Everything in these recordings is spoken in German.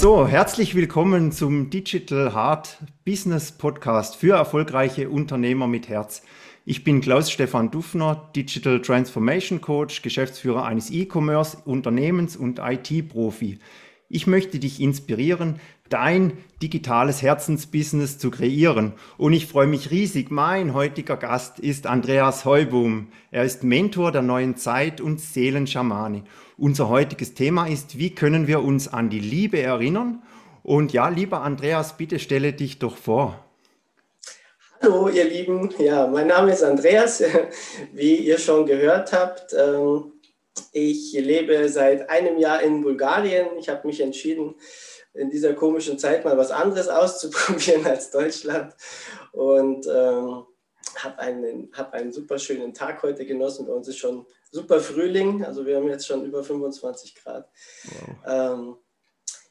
So, herzlich willkommen zum Digital Heart Business Podcast für erfolgreiche Unternehmer mit Herz. Ich bin Klaus-Stefan Dufner, Digital Transformation Coach, Geschäftsführer eines E-Commerce, Unternehmens- und IT-Profi. Ich möchte dich inspirieren, dein digitales Herzensbusiness zu kreieren. Und ich freue mich riesig. Mein heutiger Gast ist Andreas Heuboom. Er ist Mentor der neuen Zeit und Seelenschamane. Unser heutiges Thema ist, wie können wir uns an die Liebe erinnern? Und ja, lieber Andreas, bitte stelle dich doch vor. Hallo, ihr Lieben. Ja, mein Name ist Andreas. Wie ihr schon gehört habt, ähm, ich lebe seit einem Jahr in Bulgarien. Ich habe mich entschieden, in dieser komischen Zeit mal was anderes auszuprobieren als Deutschland. Und ähm, habe einen, hab einen super schönen Tag heute genossen. Bei uns ist schon super Frühling. Also wir haben jetzt schon über 25 Grad. Wow. Ähm,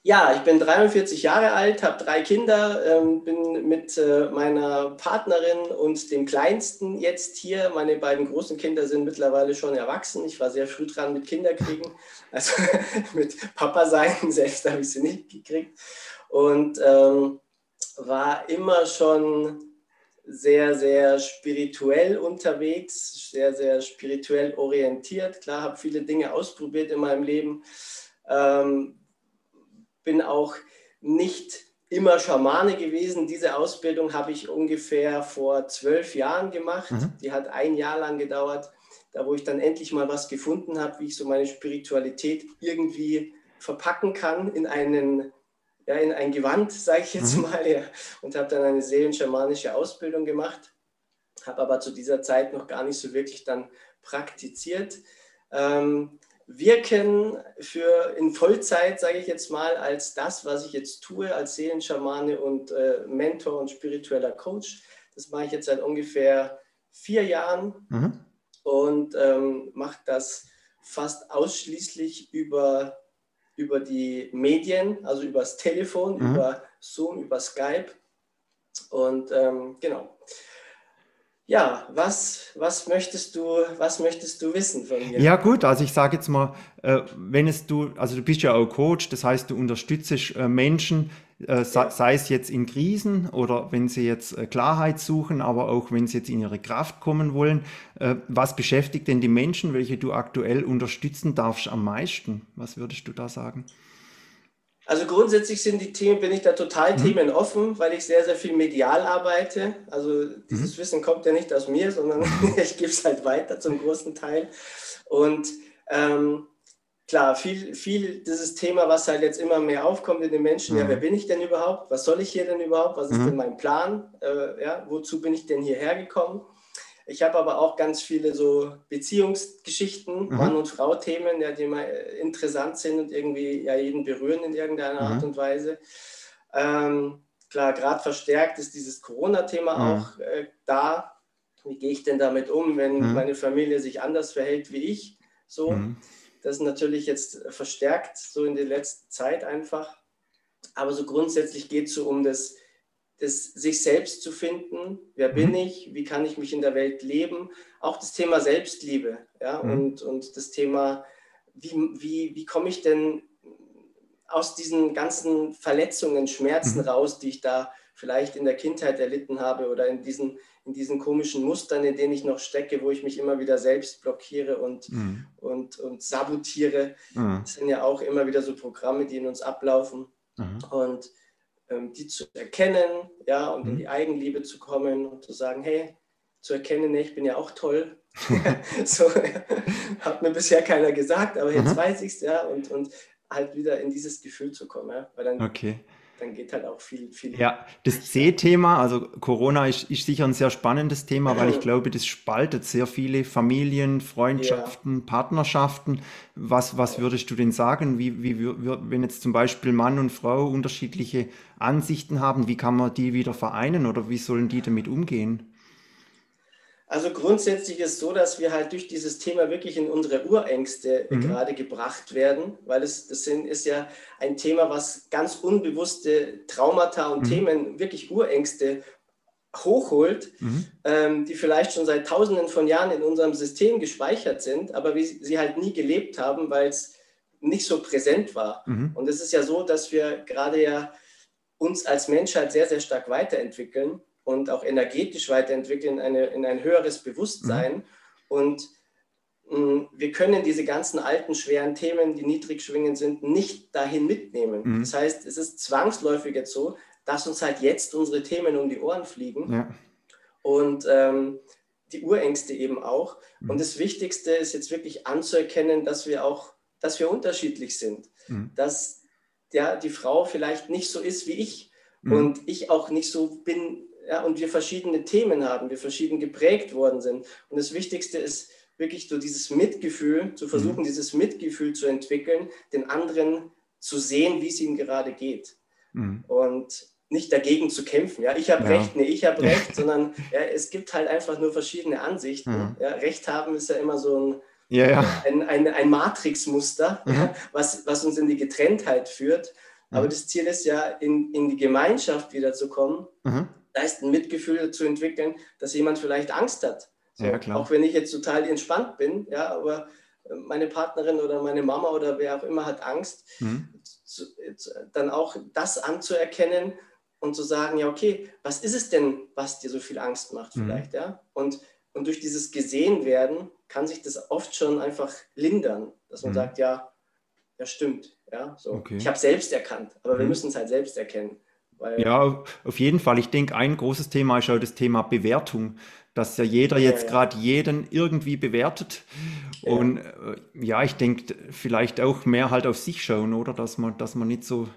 ja, ich bin 43 Jahre alt, habe drei Kinder, ähm, bin mit äh, meiner Partnerin und dem Kleinsten jetzt hier. Meine beiden großen Kinder sind mittlerweile schon erwachsen. Ich war sehr früh dran mit Kinderkriegen, also mit Papa sein. Selbst habe ich sie nicht gekriegt. Und ähm, war immer schon sehr, sehr spirituell unterwegs, sehr, sehr spirituell orientiert. Klar, habe viele Dinge ausprobiert in meinem Leben. Ähm, bin auch nicht immer Schamane gewesen. Diese Ausbildung habe ich ungefähr vor zwölf Jahren gemacht. Mhm. Die hat ein Jahr lang gedauert, da wo ich dann endlich mal was gefunden habe, wie ich so meine Spiritualität irgendwie verpacken kann in einen ja, in ein Gewand, sage ich jetzt mhm. mal, ja, und habe dann eine seelenschamanische Ausbildung gemacht, habe aber zu dieser Zeit noch gar nicht so wirklich dann praktiziert. Ähm, wirken für in Vollzeit, sage ich jetzt mal, als das, was ich jetzt tue, als Seelenschamane und äh, Mentor und spiritueller Coach. Das mache ich jetzt seit ungefähr vier Jahren mhm. und ähm, mache das fast ausschließlich über, über die Medien, also über das Telefon, mhm. über Zoom, über Skype. Und ähm, genau. Ja, was, was, möchtest du, was möchtest du wissen von mir? Ja gut, also ich sage jetzt mal, äh, wenn es du, also du bist ja auch Coach, das heißt, du unterstützt äh, Menschen, äh, sei es jetzt in Krisen oder wenn sie jetzt Klarheit suchen, aber auch wenn sie jetzt in ihre Kraft kommen wollen. Was beschäftigt denn die Menschen, welche du aktuell unterstützen darfst am meisten? Was würdest du da sagen? Also grundsätzlich sind die Themen, bin ich da total mhm. themenoffen, weil ich sehr, sehr viel medial arbeite. Also dieses mhm. Wissen kommt ja nicht aus mir, sondern ich gebe es halt weiter zum großen Teil. Und ähm, klar, viel, viel dieses Thema, was halt jetzt immer mehr aufkommt in den Menschen, mhm. ja, wer bin ich denn überhaupt? Was soll ich hier denn überhaupt? Was ist mhm. denn mein Plan? Äh, ja, wozu bin ich denn hierher gekommen? Ich habe aber auch ganz viele so Beziehungsgeschichten, mhm. Mann- und Frau-Themen, ja, die mal äh, interessant sind und irgendwie ja jeden berühren in irgendeiner mhm. Art und Weise. Ähm, klar, gerade verstärkt ist dieses Corona-Thema mhm. auch äh, da. Wie gehe ich denn damit um, wenn mhm. meine Familie sich anders verhält wie ich? So. Das ist natürlich jetzt verstärkt so in der letzten Zeit einfach. Aber so grundsätzlich geht es so um das das sich selbst zu finden, wer bin mhm. ich, wie kann ich mich in der Welt leben, auch das Thema Selbstliebe ja, mhm. und, und das Thema, wie, wie, wie komme ich denn aus diesen ganzen Verletzungen, Schmerzen mhm. raus, die ich da vielleicht in der Kindheit erlitten habe oder in diesen, in diesen komischen Mustern, in denen ich noch stecke, wo ich mich immer wieder selbst blockiere und, mhm. und, und sabotiere. Mhm. Das sind ja auch immer wieder so Programme, die in uns ablaufen. Mhm. Und ähm, die zu erkennen, ja, und mhm. in die Eigenliebe zu kommen und zu sagen, hey, zu erkennen, ich bin ja auch toll. so hat mir bisher keiner gesagt, aber jetzt mhm. weiß ich es, ja, und, und halt wieder in dieses Gefühl zu kommen, ja, weil dann okay dann geht halt auch viel, viel. Ja, das C-Thema, also Corona ist, ist, sicher ein sehr spannendes Thema, weil ich glaube, das spaltet sehr viele Familien, Freundschaften, ja. Partnerschaften. Was, was würdest du denn sagen, wie, wie, wenn jetzt zum Beispiel Mann und Frau unterschiedliche Ansichten haben, wie kann man die wieder vereinen oder wie sollen die damit umgehen? Also grundsätzlich ist es so, dass wir halt durch dieses Thema wirklich in unsere Urängste mhm. gerade gebracht werden, weil es das ist ja ein Thema, was ganz unbewusste Traumata und mhm. Themen, wirklich Urängste hochholt, mhm. ähm, die vielleicht schon seit Tausenden von Jahren in unserem System gespeichert sind, aber wie sie halt nie gelebt haben, weil es nicht so präsent war. Mhm. Und es ist ja so, dass wir gerade ja uns als Menschheit sehr, sehr stark weiterentwickeln und auch energetisch weiterentwickeln, eine, in ein höheres Bewusstsein. Mhm. Und mh, wir können diese ganzen alten, schweren Themen, die niedrig schwingend sind, nicht dahin mitnehmen. Mhm. Das heißt, es ist zwangsläufig jetzt so, dass uns halt jetzt unsere Themen um die Ohren fliegen. Ja. Und ähm, die Urängste eben auch. Mhm. Und das Wichtigste ist jetzt wirklich anzuerkennen, dass wir auch, dass wir unterschiedlich sind. Mhm. Dass ja, die Frau vielleicht nicht so ist wie ich mhm. und ich auch nicht so bin, ja, und wir verschiedene Themen haben, wir verschieden geprägt worden sind. Und das Wichtigste ist wirklich so dieses Mitgefühl, zu versuchen, mhm. dieses Mitgefühl zu entwickeln, den anderen zu sehen, wie es ihm gerade geht. Mhm. Und nicht dagegen zu kämpfen. Ja, ich habe ja. Recht, nee, ich habe Recht, sondern ja, es gibt halt einfach nur verschiedene Ansichten. Mhm. Ja, Recht haben ist ja immer so ein, ja, ja. ein, ein, ein Matrixmuster, mhm. was, was uns in die Getrenntheit führt. Aber mhm. das Ziel ist ja, in, in die Gemeinschaft wiederzukommen, mhm. Da ist ein Mitgefühl zu entwickeln, dass jemand vielleicht Angst hat. So, ja, auch wenn ich jetzt total entspannt bin, ja, aber meine Partnerin oder meine Mama oder wer auch immer hat Angst, mhm. dann auch das anzuerkennen und zu sagen, ja, okay, was ist es denn, was dir so viel Angst macht mhm. vielleicht, mhm. ja? Und, und durch dieses gesehen werden kann sich das oft schon einfach lindern, dass man mhm. sagt, ja, ja, stimmt, ja, so. Okay. Ich habe selbst erkannt, aber mhm. wir müssen es halt selbst erkennen. Ja, auf jeden Fall. Ich denke, ein großes Thema ist auch das Thema Bewertung, dass ja jeder jetzt ja, ja. gerade jeden irgendwie bewertet. Ja. Und äh, ja, ich denke, vielleicht auch mehr halt auf sich schauen, oder? Dass man, dass man nicht so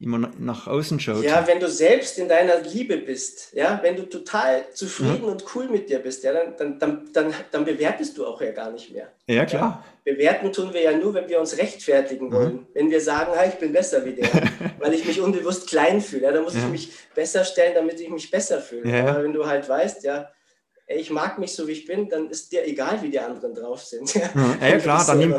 immer nach außen schaut. Ja, wenn du selbst in deiner Liebe bist, ja, wenn du total zufrieden ja. und cool mit dir bist, ja, dann, dann, dann, dann bewertest du auch ja gar nicht mehr. Ja, klar. Ja? Bewerten tun wir ja nur, wenn wir uns rechtfertigen mhm. wollen. Mhm. Wenn wir sagen, ich bin besser wie der, weil ich mich unbewusst klein fühle. Ja, dann muss ja. ich mich besser stellen, damit ich mich besser fühle. Aber wenn du halt weißt, ja, ich mag mich so, wie ich bin, dann ist dir egal, wie die anderen drauf sind. Ja, ja klar, dann nimm,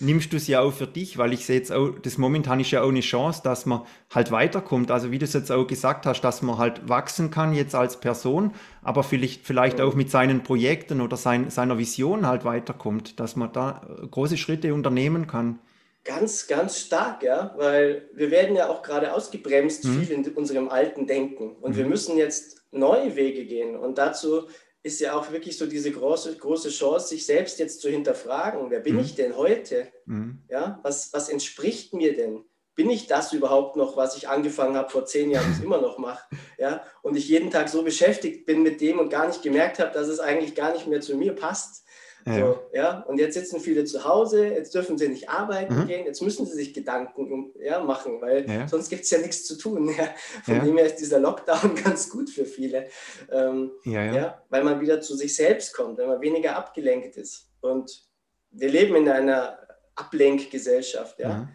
nimmst du es ja auch für dich, weil ich sehe jetzt auch, das momentan ist ja auch eine Chance, dass man halt weiterkommt. Also wie du es jetzt auch gesagt hast, dass man halt wachsen kann jetzt als Person, aber vielleicht, vielleicht auch mit seinen Projekten oder sein, seiner Vision halt weiterkommt, dass man da große Schritte unternehmen kann. Ganz, ganz stark, ja, weil wir werden ja auch gerade ausgebremst, mhm. viel in unserem alten Denken. Und mhm. wir müssen jetzt neue Wege gehen. Und dazu ist ja auch wirklich so diese große, große Chance, sich selbst jetzt zu hinterfragen. Wer bin mhm. ich denn heute? Mhm. Ja, was, was entspricht mir denn? Bin ich das überhaupt noch, was ich angefangen habe vor zehn Jahren und immer noch mache? Ja, und ich jeden Tag so beschäftigt bin mit dem und gar nicht gemerkt habe, dass es eigentlich gar nicht mehr zu mir passt. Ja. So, ja? Und jetzt sitzen viele zu Hause, jetzt dürfen sie nicht arbeiten mhm. gehen, jetzt müssen sie sich Gedanken ja, machen, weil ja. sonst gibt es ja nichts zu tun. Ja? Von dem her ist dieser Lockdown ganz gut für viele, ähm, ja, ja. weil man wieder zu sich selbst kommt, wenn man weniger abgelenkt ist. Und wir leben in einer Ablenkgesellschaft. Ja?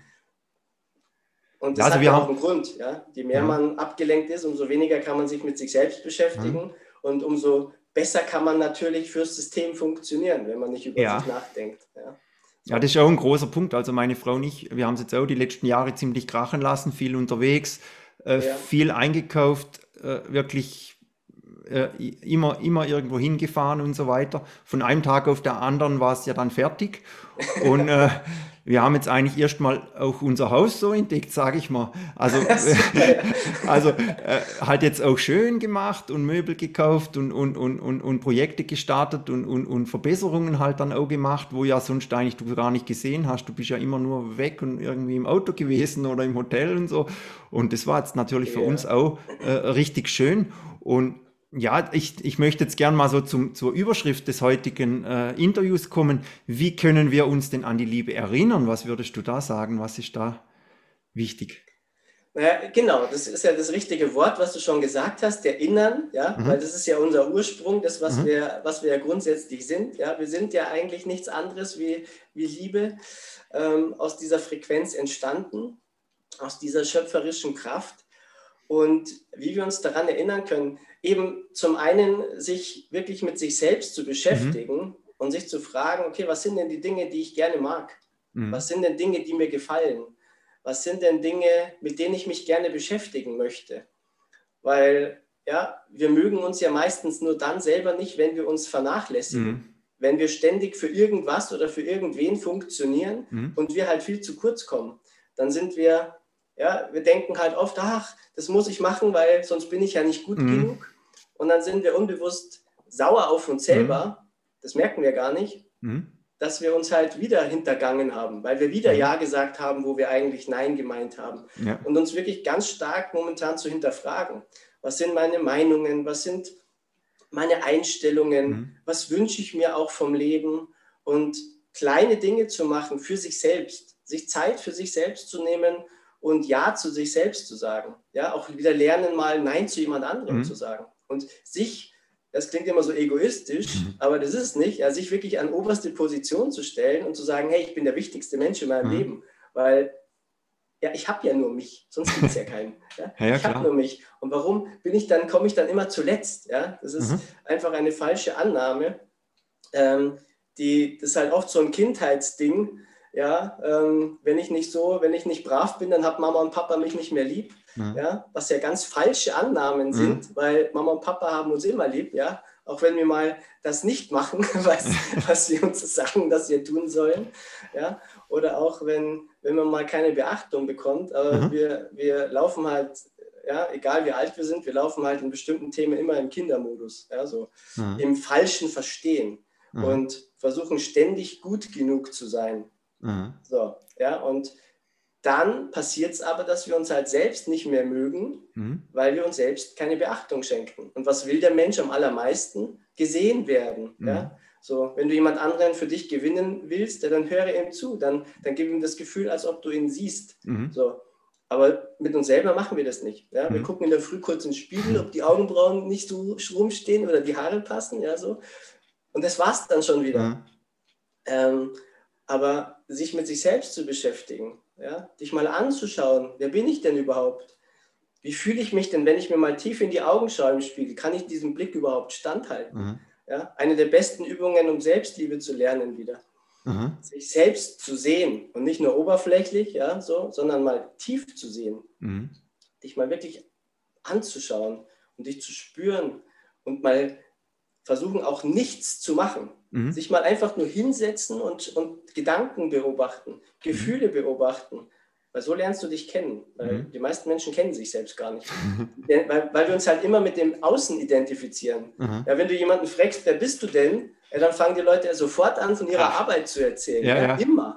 Und das also hat wir auch einen Grund. Ja? Je mehr man abgelenkt ist, umso weniger kann man sich mit sich selbst beschäftigen mhm. und umso besser kann man natürlich fürs System funktionieren, wenn man nicht über ja. sich nachdenkt. Ja. Ja, das ist auch ein großer Punkt. Also meine Frau und ich, wir haben es jetzt auch die letzten Jahre ziemlich krachen lassen, viel unterwegs, äh, ja. viel eingekauft, äh, wirklich äh, immer, immer irgendwo hingefahren und so weiter. Von einem Tag auf den anderen war es ja dann fertig. Und äh, wir haben jetzt eigentlich erstmal auch unser Haus so entdeckt, sage ich mal. Also, also äh, halt jetzt auch schön gemacht und Möbel gekauft und, und, und, und, und Projekte gestartet und, und, und Verbesserungen halt dann auch gemacht, wo ja sonst eigentlich du gar nicht gesehen hast. Du bist ja immer nur weg und irgendwie im Auto gewesen oder im Hotel und so. Und das war jetzt natürlich für ja. uns auch äh, richtig schön. Und ja, ich, ich möchte jetzt gern mal so zum, zur Überschrift des heutigen äh, Interviews kommen. Wie können wir uns denn an die Liebe erinnern? Was würdest du da sagen? Was ist da wichtig? Naja, genau, das ist ja das richtige Wort, was du schon gesagt hast, erinnern, ja, mhm. weil das ist ja unser Ursprung, das, was, mhm. wir, was wir ja grundsätzlich sind. Ja. Wir sind ja eigentlich nichts anderes wie, wie Liebe ähm, aus dieser Frequenz entstanden, aus dieser schöpferischen Kraft. Und wie wir uns daran erinnern können, eben zum einen sich wirklich mit sich selbst zu beschäftigen mhm. und sich zu fragen, okay, was sind denn die Dinge, die ich gerne mag? Mhm. Was sind denn Dinge, die mir gefallen? Was sind denn Dinge, mit denen ich mich gerne beschäftigen möchte? Weil ja, wir mögen uns ja meistens nur dann selber nicht, wenn wir uns vernachlässigen. Mhm. wenn wir ständig für irgendwas oder für irgendwen funktionieren mhm. und wir halt viel zu kurz kommen. Dann sind wir, ja, wir denken halt oft, ach, das muss ich machen, weil sonst bin ich ja nicht gut mhm. genug. Und dann sind wir unbewusst sauer auf uns selber. Mhm. Das merken wir gar nicht, mhm. dass wir uns halt wieder hintergangen haben, weil wir wieder mhm. Ja gesagt haben, wo wir eigentlich Nein gemeint haben. Ja. Und uns wirklich ganz stark momentan zu hinterfragen. Was sind meine Meinungen? Was sind meine Einstellungen, mhm. was wünsche ich mir auch vom Leben und kleine Dinge zu machen für sich selbst, sich Zeit für sich selbst zu nehmen und Ja zu sich selbst zu sagen. Ja, auch wieder lernen, mal Nein zu jemand anderem mhm. zu sagen. Und sich, das klingt immer so egoistisch, mhm. aber das ist es nicht, ja, sich wirklich an oberste Position zu stellen und zu sagen, hey, ich bin der wichtigste Mensch in meinem mhm. Leben. Weil ja, ich habe ja nur mich, sonst gibt es ja keinen. Ja? ja, ja, ich habe nur mich. Und warum bin ich dann, komme ich dann immer zuletzt? Ja? Das ist mhm. einfach eine falsche Annahme. Ähm, die, das ist halt oft so ein Kindheitsding. Ja, ähm, wenn ich nicht so, wenn ich nicht brav bin, dann hat Mama und Papa mich nicht mehr lieb. Mhm. Ja, was ja ganz falsche Annahmen mhm. sind, weil Mama und Papa haben uns immer lieb. Ja, auch wenn wir mal das nicht machen, was, was sie uns sagen, dass wir tun sollen. Ja, oder auch wenn, wenn man mal keine Beachtung bekommt, aber mhm. wir, wir laufen halt, ja, egal wie alt wir sind, wir laufen halt in bestimmten Themen immer im Kindermodus, ja, so mhm. im falschen Verstehen mhm. und versuchen ständig gut genug zu sein. Mhm. So, ja, und dann passiert es aber, dass wir uns halt selbst nicht mehr mögen, mhm. weil wir uns selbst keine Beachtung schenken. Und was will der Mensch am allermeisten? Gesehen werden. Mhm. Ja? So, wenn du jemand anderen für dich gewinnen willst, dann höre ihm zu, dann, dann gib ihm das Gefühl, als ob du ihn siehst. Mhm. So. Aber mit uns selber machen wir das nicht. Ja? Wir mhm. gucken in der Früh kurz ins Spiegel, ob die Augenbrauen nicht so rumstehen oder die Haare passen. Ja, so. Und das war es dann schon wieder. Mhm. Ähm, aber sich mit sich selbst zu beschäftigen, ja? dich mal anzuschauen, wer bin ich denn überhaupt? Wie fühle ich mich denn, wenn ich mir mal tief in die Augen schaue im Spiegel? Kann ich diesem Blick überhaupt standhalten? Mhm. Ja, eine der besten Übungen, um Selbstliebe zu lernen wieder. Mhm. Sich selbst zu sehen und nicht nur oberflächlich, ja, so, sondern mal tief zu sehen. Mhm. Dich mal wirklich anzuschauen und dich zu spüren und mal versuchen auch nichts zu machen. Mhm. Sich mal einfach nur hinsetzen und, und Gedanken beobachten, Gefühle mhm. beobachten weil so lernst du dich kennen. Weil mhm. die meisten Menschen kennen sich selbst gar nicht. weil, weil wir uns halt immer mit dem Außen identifizieren. Ja, wenn du jemanden fragst, wer bist du denn? Ja, dann fangen die Leute sofort an, von ihrer Ach. Arbeit zu erzählen. Ja, ja. Immer.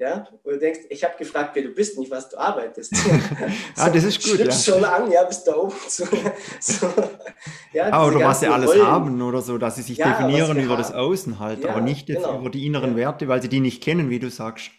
Ja, wo du denkst, ich habe gefragt, wer du bist, nicht was du arbeitest. ah, das ist gut. Ja. schon an, ja, bis da oben. So, so. Ja, ah, oder was sie alles Rollen. haben oder so, dass sie sich ja, definieren über haben. das Außen halt, aber nicht genau. über die inneren Werte, weil sie die nicht kennen, wie du sagst.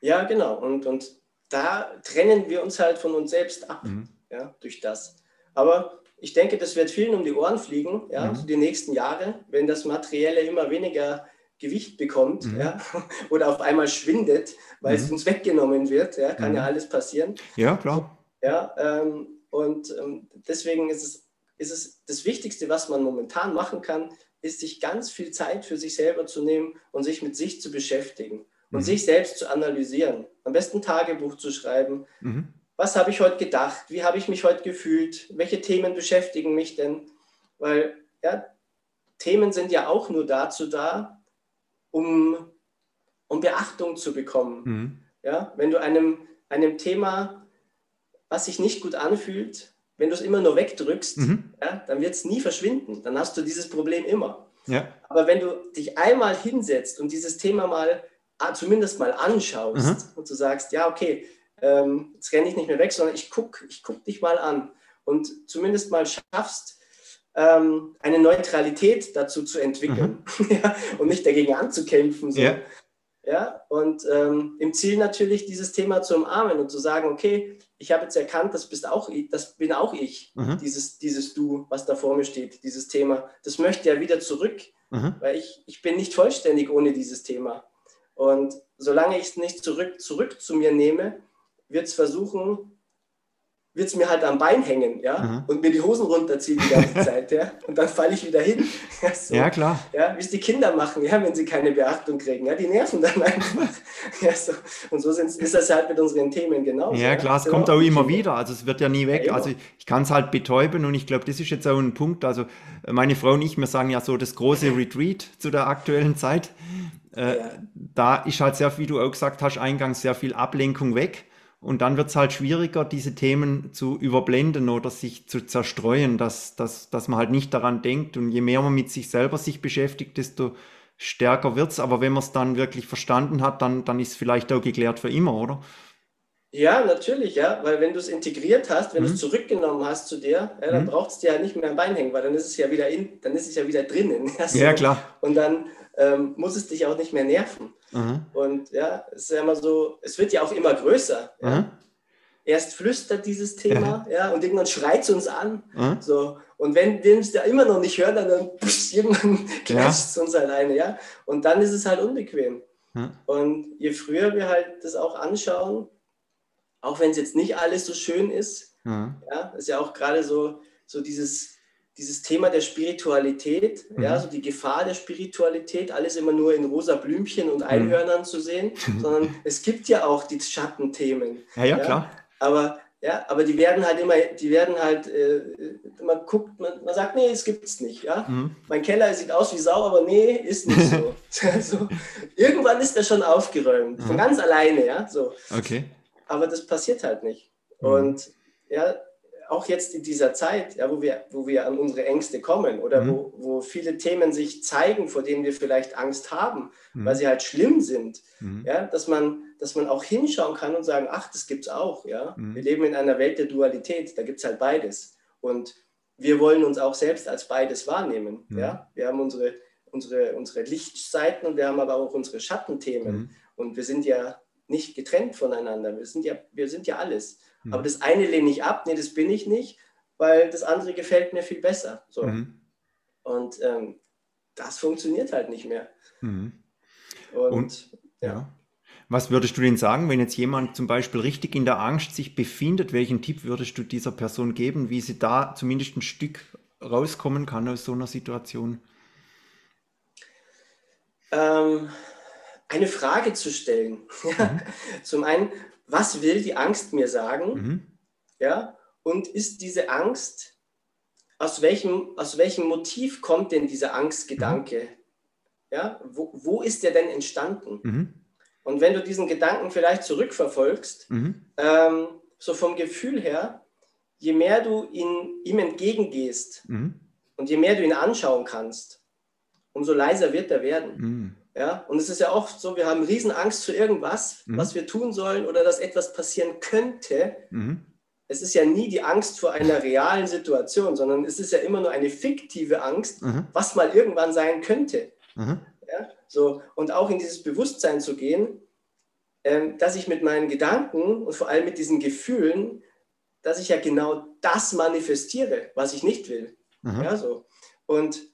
Ja, genau. Und, und da trennen wir uns halt von uns selbst ab, mhm. ja, durch das. Aber ich denke, das wird vielen um die Ohren fliegen, ja, mhm. die nächsten Jahre, wenn das Materielle immer weniger Gewicht bekommt mhm. ja, oder auf einmal schwindet, weil es mhm. uns weggenommen wird. Ja, kann ja mhm. alles passieren. Ja, klar. Ja, ähm, und ähm, deswegen ist es, ist es das Wichtigste, was man momentan machen kann, ist sich ganz viel Zeit für sich selber zu nehmen und sich mit sich zu beschäftigen und mhm. sich selbst zu analysieren. Am besten Tagebuch zu schreiben. Mhm. Was habe ich heute gedacht? Wie habe ich mich heute gefühlt? Welche Themen beschäftigen mich denn? Weil ja, Themen sind ja auch nur dazu da, um, um Beachtung zu bekommen. Mhm. Ja, wenn du einem, einem Thema, was sich nicht gut anfühlt, wenn du es immer nur wegdrückst, mhm. ja, dann wird es nie verschwinden. Dann hast du dieses Problem immer. Ja. Aber wenn du dich einmal hinsetzt und dieses Thema mal zumindest mal anschaust mhm. und du sagst, ja, okay, ähm, jetzt renne ich nicht mehr weg, sondern ich gucke ich guck dich mal an und zumindest mal schaffst, ähm, eine Neutralität dazu zu entwickeln mhm. ja, und nicht dagegen anzukämpfen. So. Ja. ja, und ähm, im Ziel natürlich dieses Thema zu umarmen und zu sagen, okay, ich habe jetzt erkannt, das, bist auch ich, das bin auch ich, mhm. dieses, dieses Du, was da vor mir steht, dieses Thema. Das möchte ja wieder zurück, mhm. weil ich, ich bin nicht vollständig ohne dieses Thema. Und solange ich es nicht zurück, zurück zu mir nehme, wird es versuchen, wird es mir halt am Bein hängen, ja, Aha. und mir die Hosen runterziehen die ganze Zeit, ja, und dann falle ich wieder hin. Ja, so. ja, klar. Ja, wie es die Kinder machen, ja, wenn sie keine Beachtung kriegen, ja, die nerven dann einfach. ja, so. Und so ist das halt mit unseren Themen genauso. Ja, klar, es kommt auch immer wieder, also es wird ja nie weg. Ja, also ich kann es halt betäuben und ich glaube, das ist jetzt auch ein Punkt, also meine Frau und ich, wir sagen ja so das große Retreat zu der aktuellen Zeit. Äh. Da ist halt sehr, wie du auch gesagt hast, eingangs sehr viel Ablenkung weg. Und dann wird es halt schwieriger, diese Themen zu überblenden oder sich zu zerstreuen, dass, dass, dass man halt nicht daran denkt. Und je mehr man mit sich selber sich beschäftigt, desto stärker wird es. Aber wenn man es dann wirklich verstanden hat, dann, dann ist es vielleicht auch geklärt für immer, oder? Ja, natürlich, ja. Weil wenn du es integriert hast, wenn mhm. du es zurückgenommen hast zu dir, ja, dann mhm. braucht es dir ja nicht mehr am Bein hängen, weil dann ist es ja wieder in, dann ist es ja wieder drinnen. Ja, so. ja klar. Und dann ähm, muss es dich auch nicht mehr nerven. Mhm. Und ja, es ist ja immer so, es wird ja auch immer größer. Ja? Mhm. Erst flüstert dieses Thema, ja, und irgendwann schreit es uns an. Mhm. So. Und wenn wir es da immer noch nicht hören, dann, dann pff, irgendwann klatscht es uns alleine, ja. Und dann ist es halt unbequem. Und je früher wir halt das auch anschauen, auch wenn es jetzt nicht alles so schön ist, ja, ist ja auch gerade so, so dieses dieses Thema der Spiritualität, mhm. ja, so die Gefahr der Spiritualität, alles immer nur in rosa Blümchen und mhm. Einhörnern mhm. zu sehen, sondern es gibt ja auch die Schattenthemen. Ja, ja, ja, klar. Aber, ja, aber die werden halt immer, die werden halt, äh, man guckt, man, man sagt, nee, es gibt es nicht. Ja? Mhm. Mein Keller sieht aus wie Sau, aber nee, ist nicht so. so. Irgendwann ist er schon aufgeräumt, von mhm. ganz alleine, ja. So. Okay. Aber das passiert halt nicht. Mhm. Und ja, auch jetzt in dieser Zeit, ja, wo, wir, wo wir an unsere Ängste kommen oder mhm. wo, wo viele Themen sich zeigen, vor denen wir vielleicht Angst haben, mhm. weil sie halt schlimm sind, mhm. ja, dass, man, dass man auch hinschauen kann und sagen, ach, das gibt es auch. Ja? Mhm. Wir leben in einer Welt der Dualität, da gibt es halt beides. Und wir wollen uns auch selbst als beides wahrnehmen. Mhm. Ja? Wir haben unsere, unsere, unsere Lichtseiten und wir haben aber auch unsere Schattenthemen. Mhm. Und wir sind ja nicht getrennt voneinander. Wir sind ja, wir sind ja alles. Mhm. Aber das eine lehne ich ab, nee, das bin ich nicht, weil das andere gefällt mir viel besser. So. Mhm. Und ähm, das funktioniert halt nicht mehr. Mhm. Und, Und ja. ja. Was würdest du denn sagen, wenn jetzt jemand zum Beispiel richtig in der Angst sich befindet? Welchen Tipp würdest du dieser Person geben, wie sie da zumindest ein Stück rauskommen kann aus so einer Situation? Ähm, eine Frage zu stellen. Mhm. Zum einen, was will die Angst mir sagen? Mhm. Ja, und ist diese Angst, aus welchem, aus welchem Motiv kommt denn dieser Angstgedanke? Mhm. Ja, wo, wo ist der denn entstanden? Mhm. Und wenn du diesen Gedanken vielleicht zurückverfolgst, mhm. ähm, so vom Gefühl her, je mehr du ihn, ihm entgegengehst mhm. und je mehr du ihn anschauen kannst, umso leiser wird er werden. Ja, und es ist ja oft so, wir haben Riesenangst vor irgendwas, mhm. was wir tun sollen oder dass etwas passieren könnte. Mhm. Es ist ja nie die Angst vor einer realen Situation, sondern es ist ja immer nur eine fiktive Angst, mhm. was mal irgendwann sein könnte. Mhm. Ja, so, und auch in dieses Bewusstsein zu gehen, ähm, dass ich mit meinen Gedanken und vor allem mit diesen Gefühlen, dass ich ja genau das manifestiere, was ich nicht will. Mhm. Ja, so. Und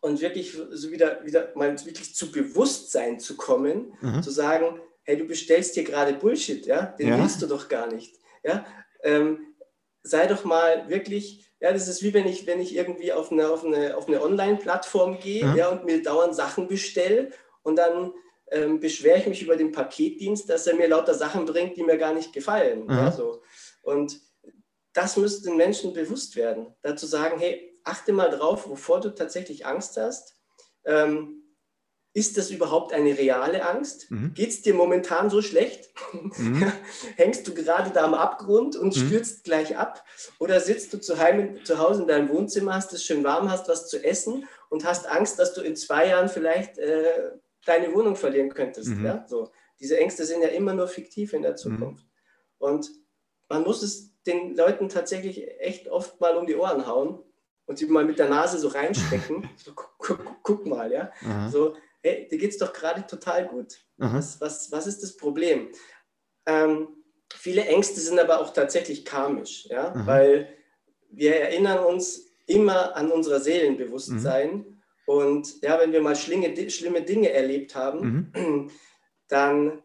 und wirklich so wieder, wieder mal wirklich zu Bewusstsein zu kommen, mhm. zu sagen, hey, du bestellst hier gerade Bullshit, ja, den ja. willst du doch gar nicht. Ja? Ähm, sei doch mal wirklich, ja, das ist wie wenn ich, wenn ich irgendwie auf eine, auf eine, auf eine Online-Plattform gehe mhm. ja, und mir dauernd Sachen bestelle und dann ähm, beschwere ich mich über den Paketdienst, dass er mir lauter Sachen bringt, die mir gar nicht gefallen. Mhm. Ja, so. Und das müsste den Menschen bewusst werden, dazu sagen, hey, achte mal drauf, wovor du tatsächlich Angst hast. Ähm, ist das überhaupt eine reale Angst? Mhm. Geht es dir momentan so schlecht? Mhm. Hängst du gerade da am Abgrund und mhm. stürzt gleich ab? Oder sitzt du zu, Heim, zu Hause in deinem Wohnzimmer, hast es schön warm, hast was zu essen und hast Angst, dass du in zwei Jahren vielleicht äh, deine Wohnung verlieren könntest? Mhm. Ja? So. Diese Ängste sind ja immer nur fiktiv in der mhm. Zukunft. Und man muss es den Leuten tatsächlich echt oft mal um die Ohren hauen, und sie mal mit der Nase so reinstecken. so, guck, guck, mal, ja. Aha. So, hey, dir geht es doch gerade total gut. Was, was, was ist das Problem? Ähm, viele Ängste sind aber auch tatsächlich karmisch, ja, Aha. weil wir erinnern uns immer an unser Seelenbewusstsein. Mhm. Und ja, wenn wir mal schlinge, schlimme Dinge erlebt haben, mhm. dann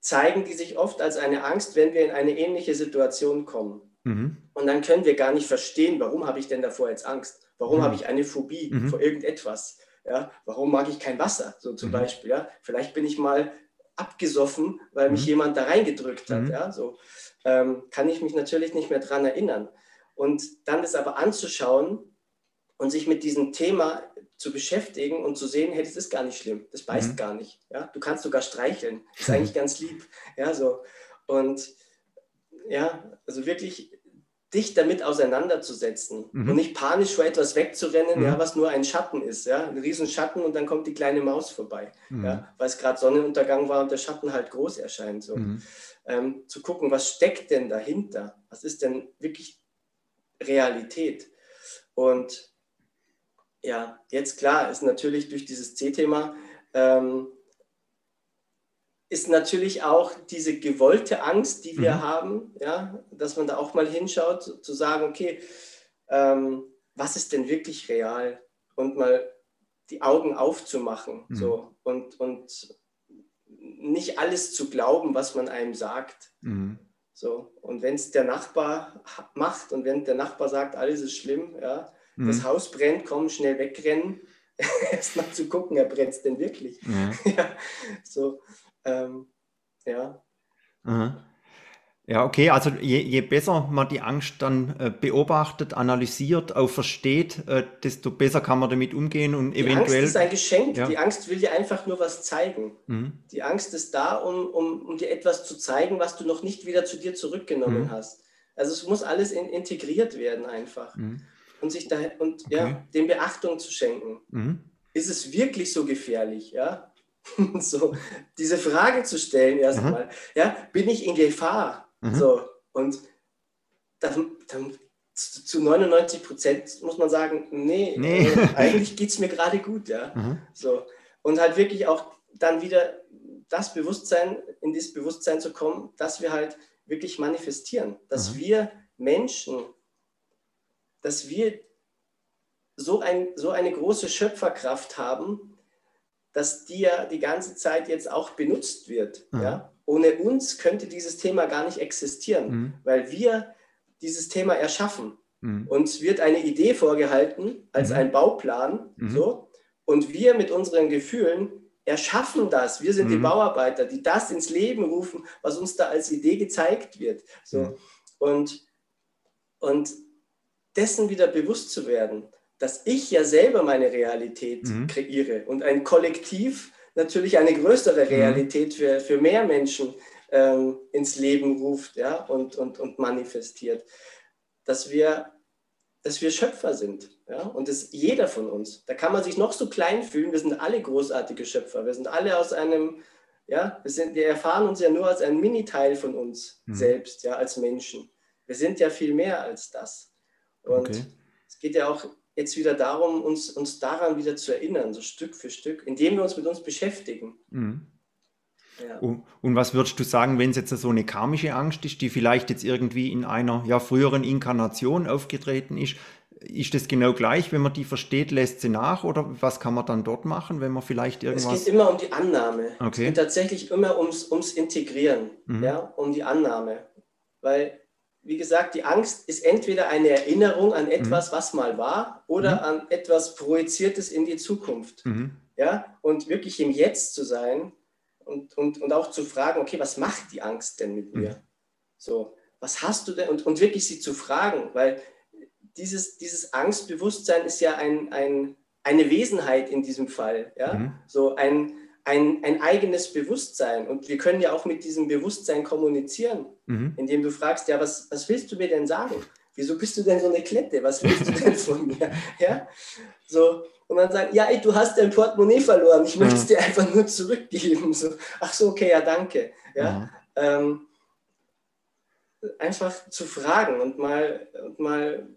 zeigen die sich oft als eine Angst, wenn wir in eine ähnliche Situation kommen. Mhm. Und dann können wir gar nicht verstehen, warum habe ich denn davor jetzt Angst? Warum mhm. habe ich eine Phobie mhm. vor irgendetwas? Ja, warum mag ich kein Wasser? So zum mhm. Beispiel. Ja? Vielleicht bin ich mal abgesoffen, weil mich mhm. jemand da reingedrückt hat. Ja? So ähm, kann ich mich natürlich nicht mehr daran erinnern. Und dann das aber anzuschauen und sich mit diesem Thema zu beschäftigen und zu sehen, hey, das ist gar nicht schlimm, das beißt mhm. gar nicht. Ja? Du kannst sogar streicheln, das ist eigentlich ganz lieb. Ja, so. Und ja, also wirklich dich damit auseinanderzusetzen mhm. und nicht panisch vor etwas wegzurennen, mhm. ja, was nur ein Schatten ist, ja, ein riesen Schatten und dann kommt die kleine Maus vorbei, mhm. ja, weil es gerade Sonnenuntergang war und der Schatten halt groß erscheint, so. Mhm. Ähm, zu gucken, was steckt denn dahinter, was ist denn wirklich Realität und ja, jetzt klar ist natürlich durch dieses C-Thema ähm, ist natürlich auch diese gewollte Angst, die wir mhm. haben, ja, dass man da auch mal hinschaut, zu sagen, okay, ähm, was ist denn wirklich real? Und mal die Augen aufzumachen mhm. so, und, und nicht alles zu glauben, was man einem sagt. Mhm. So, und wenn es der Nachbar macht und wenn der Nachbar sagt, alles ist schlimm, ja, das mhm. Haus brennt, komm, schnell wegrennen, erst mal zu gucken, er brennt es denn wirklich. ja, so, ähm, ja. Aha. Ja, okay, also je, je, besser man die Angst dann äh, beobachtet, analysiert, auch versteht, äh, desto besser kann man damit umgehen und die eventuell. Angst ist ein Geschenk, ja. die Angst will dir einfach nur was zeigen. Mhm. Die Angst ist da, um, um, um, dir etwas zu zeigen, was du noch nicht wieder zu dir zurückgenommen mhm. hast. Also es muss alles in, integriert werden einfach. Mhm. Und sich da und okay. ja, dem Beachtung zu schenken. Mhm. Ist es wirklich so gefährlich? Ja? so diese Frage zu stellen erstmal. Mhm. Ja, bin ich in Gefahr? Mhm. So, und dann, dann zu 99 Prozent muss man sagen, nee, nee. Äh, eigentlich geht es mir gerade gut, ja. Mhm. So. Und halt wirklich auch dann wieder das Bewusstsein, in dieses Bewusstsein zu kommen, dass wir halt wirklich manifestieren, dass mhm. wir Menschen, dass wir so, ein, so eine große Schöpferkraft haben, dass die ja die ganze Zeit jetzt auch benutzt wird. Mhm. Ja? Ohne uns könnte dieses Thema gar nicht existieren, mhm. weil wir dieses Thema erschaffen. Mhm. Uns wird eine Idee vorgehalten als mhm. ein Bauplan, mhm. so, und wir mit unseren Gefühlen erschaffen das. Wir sind die mhm. Bauarbeiter, die das ins Leben rufen, was uns da als Idee gezeigt wird. So. Und, und dessen wieder bewusst zu werden dass ich ja selber meine Realität mhm. kreiere und ein Kollektiv natürlich eine größere mhm. Realität für, für mehr Menschen ähm, ins Leben ruft ja, und, und, und manifestiert. Dass wir, dass wir Schöpfer sind. Ja? Und das jeder von uns. Da kann man sich noch so klein fühlen. Wir sind alle großartige Schöpfer. Wir sind alle aus einem, ja, wir, sind, wir erfahren uns ja nur als ein Mini-Teil von uns mhm. selbst, ja, als Menschen. Wir sind ja viel mehr als das. Und okay. es geht ja auch jetzt wieder darum, uns, uns daran wieder zu erinnern, so Stück für Stück, indem wir uns mit uns beschäftigen. Mhm. Ja. Und, und, was würdest du sagen, wenn es jetzt so eine karmische Angst ist, die vielleicht jetzt irgendwie in einer ja, früheren Inkarnation aufgetreten ist? Ist das genau gleich, wenn man die versteht, lässt sie nach oder was kann man dann dort machen, wenn man vielleicht irgendwas... Es geht immer um die Annahme. Okay. Es geht tatsächlich immer ums, ums Integrieren, mhm. ja, um die Annahme. Weil wie gesagt, die Angst ist entweder eine Erinnerung an etwas, mhm. was mal war, oder mhm. an etwas Projiziertes in die Zukunft. Mhm. Ja? Und wirklich im Jetzt zu sein und, und, und auch zu fragen, okay, was macht die Angst denn mit mir? Mhm. So, was hast du denn? Und, und wirklich sie zu fragen, weil dieses, dieses Angstbewusstsein ist ja ein, ein, eine Wesenheit in diesem Fall. Ja? Mhm. So ein, ein, ein eigenes Bewusstsein. Und wir können ja auch mit diesem Bewusstsein kommunizieren, mhm. indem du fragst, ja, was, was willst du mir denn sagen? Wieso bist du denn so eine Klette? Was willst du denn von mir? Ja? So, und dann sagen, ja, ey, du hast dein Portemonnaie verloren, ich möchte es dir einfach nur zurückgeben. So, ach so, okay, ja, danke. Ja? Ähm, einfach zu fragen und mal, und mal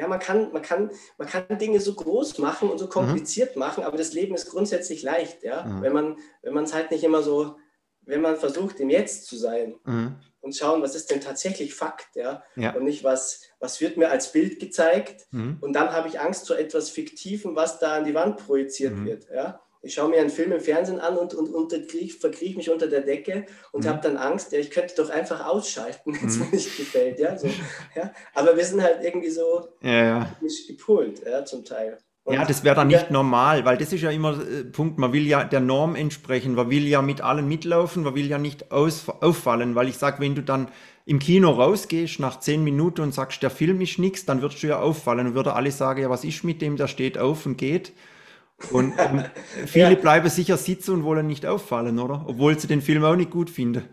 ja, man kann, man, kann, man kann Dinge so groß machen und so mhm. kompliziert mhm. machen, aber das Leben ist grundsätzlich leicht, ja. Mhm. Wenn man wenn es halt nicht immer so, wenn man versucht, im Jetzt zu sein mhm. und schauen, was ist denn tatsächlich Fakt, ja. ja. Und nicht, was, was wird mir als Bild gezeigt mhm. und dann habe ich Angst vor etwas Fiktiven, was da an die Wand projiziert mhm. wird, ja. Ich schaue mir einen Film im Fernsehen an und, und, und verkrieche mich unter der Decke und mhm. habe dann Angst, ja, ich könnte doch einfach ausschalten, wenn es mhm. mir nicht gefällt. Ja, so, ja? Aber wir sind halt irgendwie so ja, ja. nicht gepolt, ja, zum Teil. Und ja, das wäre dann nicht normal, weil das ist ja immer äh, Punkt, man will ja der Norm entsprechen, man will ja mit allen mitlaufen, man will ja nicht aus, auffallen, weil ich sage, wenn du dann im Kino rausgehst nach zehn Minuten und sagst, der Film ist nichts, dann würdest du ja auffallen und würde alle sagen, ja, was ist mit dem, der steht auf und geht. Und, und viele ja. bleiben sicher sitzen und wollen nicht auffallen, oder? Obwohl sie den Film auch nicht gut finden.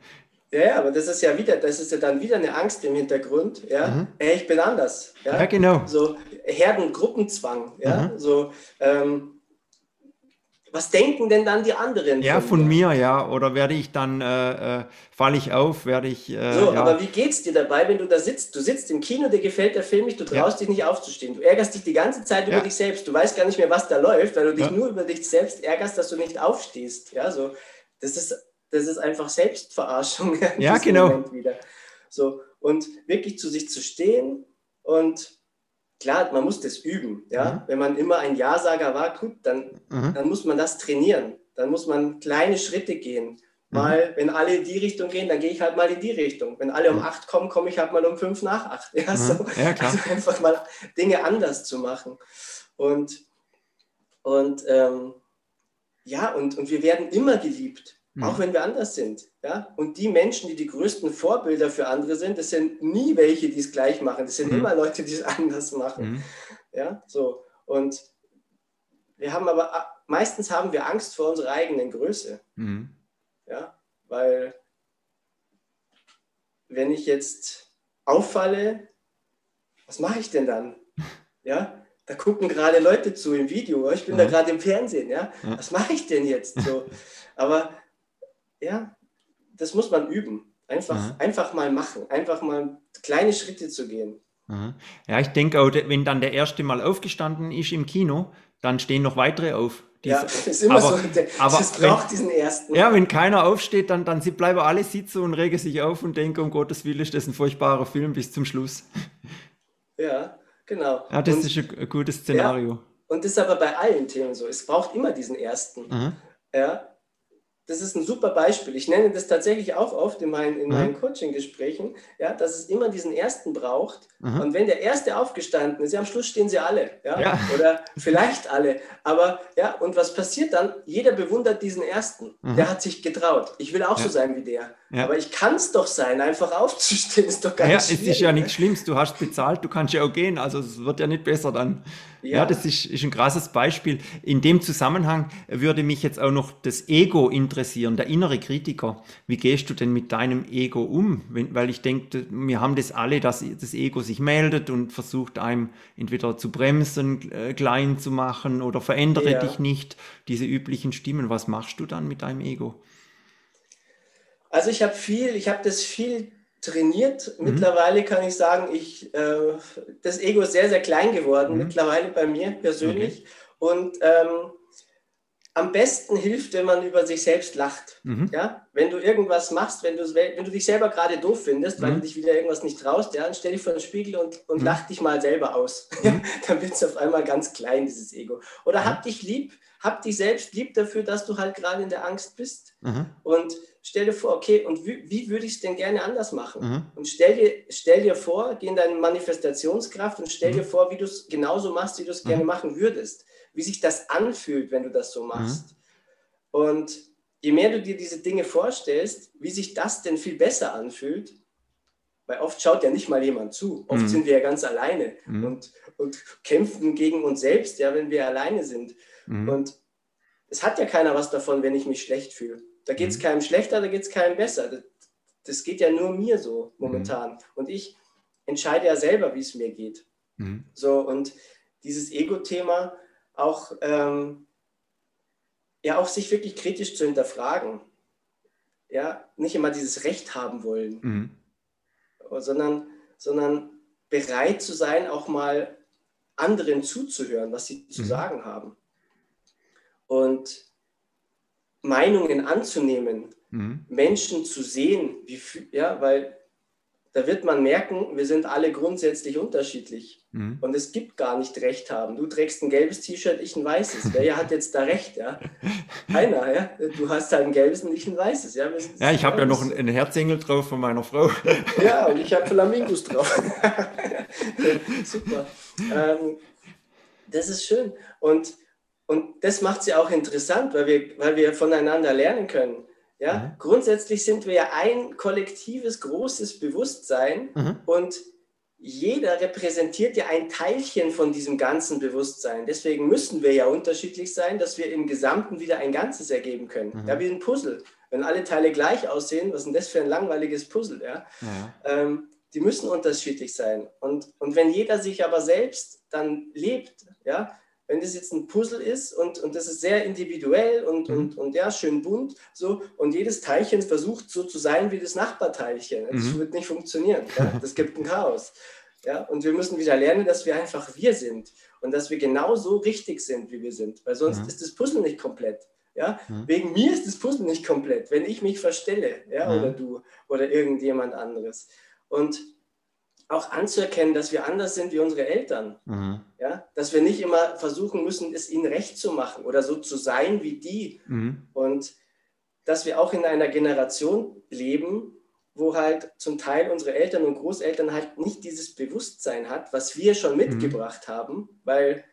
Ja, aber das ist ja wieder, das ist ja dann wieder eine Angst im Hintergrund, ja. Mhm. Hey, ich bin anders. Ja, ja genau. So Herdengruppenzwang, ja. Mhm. So, ähm, was denken denn dann die anderen? Ja, von, von mir, ja. Oder werde ich dann, äh, äh, falle ich auf, werde ich. Äh, so, ja. aber wie geht's dir dabei, wenn du da sitzt? Du sitzt im Kino, dir gefällt der Film nicht, du traust ja. dich nicht aufzustehen. Du ärgerst dich die ganze Zeit über dich selbst. Du weißt gar nicht mehr, was da läuft, weil du dich nur über dich selbst ärgerst, dass du nicht aufstehst. Ja, so. Das ist, das ist einfach Selbstverarschung. Ja, genau. So, und wirklich zu sich zu stehen und klar, man muss das üben. Ja? Mhm. Wenn man immer ein Ja-Sager war, gut, dann, mhm. dann muss man das trainieren. Dann muss man kleine Schritte gehen. Mhm. Mal, wenn alle in die Richtung gehen, dann gehe ich halt mal in die Richtung. Wenn alle um mhm. acht kommen, komme ich halt mal um fünf nach acht. Ja, mhm. so. ja, also einfach mal Dinge anders zu machen. Und, und ähm, ja, und, und wir werden immer geliebt. Mhm. Auch wenn wir anders sind. Ja? Und die Menschen, die die größten Vorbilder für andere sind, das sind nie welche, die es gleich machen. Das sind mhm. immer Leute, die es anders machen. Mhm. Ja, so. Und wir haben aber, meistens haben wir Angst vor unserer eigenen Größe. Mhm. Ja, weil wenn ich jetzt auffalle, was mache ich denn dann? Ja, da gucken gerade Leute zu im Video, ich bin mhm. da gerade im Fernsehen, ja, was mache ich denn jetzt so? Aber ja, das muss man üben. Einfach, einfach mal machen, einfach mal kleine Schritte zu gehen. Ja, ich denke auch, wenn dann der erste Mal aufgestanden ist im Kino, dann stehen noch weitere auf. Die ja, das ist immer aber, so. Der, aber das braucht wenn, diesen ersten. Ja, wenn keiner aufsteht, dann, dann bleiben alle sitzen und regen sich auf und denken, um Gottes Willen ist das ein furchtbarer Film bis zum Schluss. Ja, genau. Ja, das und, ist ein, gutes Szenario. Ja, und das ist aber bei allen Themen so. Es braucht immer diesen ersten. Mhm. Ja, das ist ein super Beispiel. Ich nenne das tatsächlich auch oft in meinen, in meinen Coaching-Gesprächen, ja, dass es immer diesen ersten braucht. Mhm. Und wenn der erste aufgestanden ist, ja, am Schluss stehen sie alle, ja, ja. oder vielleicht alle. Aber ja, und was passiert dann? Jeder bewundert diesen ersten. Mhm. Der hat sich getraut. Ich will auch ja. so sein wie der. Ja. Aber ich kann es doch sein, einfach aufzustehen, ist doch gar nicht Ja, es ist ja nichts Schlimmes. Du hast bezahlt, du kannst ja auch gehen. Also es wird ja nicht besser dann. Ja, ja das ist, ist ein krasses Beispiel. In dem Zusammenhang würde mich jetzt auch noch das Ego interessieren, der innere Kritiker. Wie gehst du denn mit deinem Ego um? Wenn, weil ich denke, wir haben das alle, dass das Ego sich meldet und versucht einem entweder zu bremsen, äh, klein zu machen oder verändere ja. dich nicht. Diese üblichen Stimmen. Was machst du dann mit deinem Ego? Also ich habe viel, ich habe das viel trainiert. Mhm. Mittlerweile kann ich sagen, ich, äh, das Ego ist sehr, sehr klein geworden, mhm. mittlerweile bei mir persönlich. Okay. Und ähm, am besten hilft, wenn man über sich selbst lacht. Mhm. Ja? Wenn du irgendwas machst, wenn du, wenn du dich selber gerade doof findest, weil mhm. du dich wieder irgendwas nicht traust, ja, dann stell dich vor den Spiegel und, und mhm. lach dich mal selber aus. Mhm. dann wird es auf einmal ganz klein, dieses Ego. Oder hab dich lieb, hab dich selbst lieb dafür, dass du halt gerade in der Angst bist. Und stell dir vor, okay, und wie, wie würde ich es denn gerne anders machen? Mhm. Und stell dir, stell dir vor, geh in deine Manifestationskraft und stell mhm. dir vor, wie du es genauso machst, wie du es mhm. gerne machen würdest. Wie sich das anfühlt, wenn du das so machst. Mhm. Und je mehr du dir diese Dinge vorstellst, wie sich das denn viel besser anfühlt, weil oft schaut ja nicht mal jemand zu. Oft mhm. sind wir ja ganz alleine mhm. und, und kämpfen gegen uns selbst, ja, wenn wir alleine sind. Und es hat ja keiner was davon, wenn ich mich schlecht fühle. Da geht es mhm. keinem schlechter, da geht es keinem besser. Das, das, geht ja nur mir so momentan. Mhm. Und ich entscheide ja selber, wie es mir geht. Mhm. So, und dieses Ego-Thema auch, ähm, ja, auch sich wirklich kritisch zu hinterfragen. Ja, nicht immer dieses Recht haben wollen, mhm. sondern, sondern bereit zu sein, auch mal anderen zuzuhören, was sie zu mhm. sagen haben. Und Meinungen anzunehmen, mhm. Menschen zu sehen, wie, ja, weil da wird man merken, wir sind alle grundsätzlich unterschiedlich. Mhm. Und es gibt gar nicht Recht haben. Du trägst ein gelbes T-Shirt, ich ein weißes. Wer hat jetzt da Recht? Ja? Keiner. Ja? Du hast halt ein gelbes und ich ein weißes. Ja, ja ich habe ja noch einen Herzengel drauf von meiner Frau. ja, und ich habe Flamingos drauf. Super. Ähm, das ist schön. Und, und das macht sie auch interessant, weil wir, weil wir voneinander lernen können. Ja? Mhm. Grundsätzlich sind wir ja ein kollektives, großes Bewusstsein mhm. und jeder repräsentiert ja ein Teilchen von diesem ganzen Bewusstsein. Deswegen müssen wir ja unterschiedlich sein, dass wir im Gesamten wieder ein Ganzes ergeben können. Mhm. Ja, wie ein Puzzle. Wenn alle Teile gleich aussehen, was ist denn das für ein langweiliges Puzzle? Ja? ja. Ähm, die müssen unterschiedlich sein. Und, und wenn jeder sich aber selbst dann lebt, ja, wenn das jetzt ein Puzzle ist und, und das ist sehr individuell und, mhm. und, und ja, schön bunt, so, und jedes Teilchen versucht so zu sein wie das Nachbarteilchen. Das mhm. wird nicht funktionieren. Ja? Das gibt ein Chaos. Ja? Und wir müssen wieder lernen, dass wir einfach wir sind und dass wir genauso richtig sind, wie wir sind, weil sonst mhm. ist das Puzzle nicht komplett. Ja? Mhm. Wegen mir ist das Puzzle nicht komplett, wenn ich mich verstelle, ja? Mhm. oder du oder irgendjemand anderes. Und auch anzuerkennen, dass wir anders sind wie unsere Eltern. Mhm. Ja? Dass wir nicht immer versuchen müssen, es ihnen recht zu machen oder so zu sein wie die. Mhm. Und dass wir auch in einer Generation leben, wo halt zum Teil unsere Eltern und Großeltern halt nicht dieses Bewusstsein hat, was wir schon mhm. mitgebracht mhm. haben, weil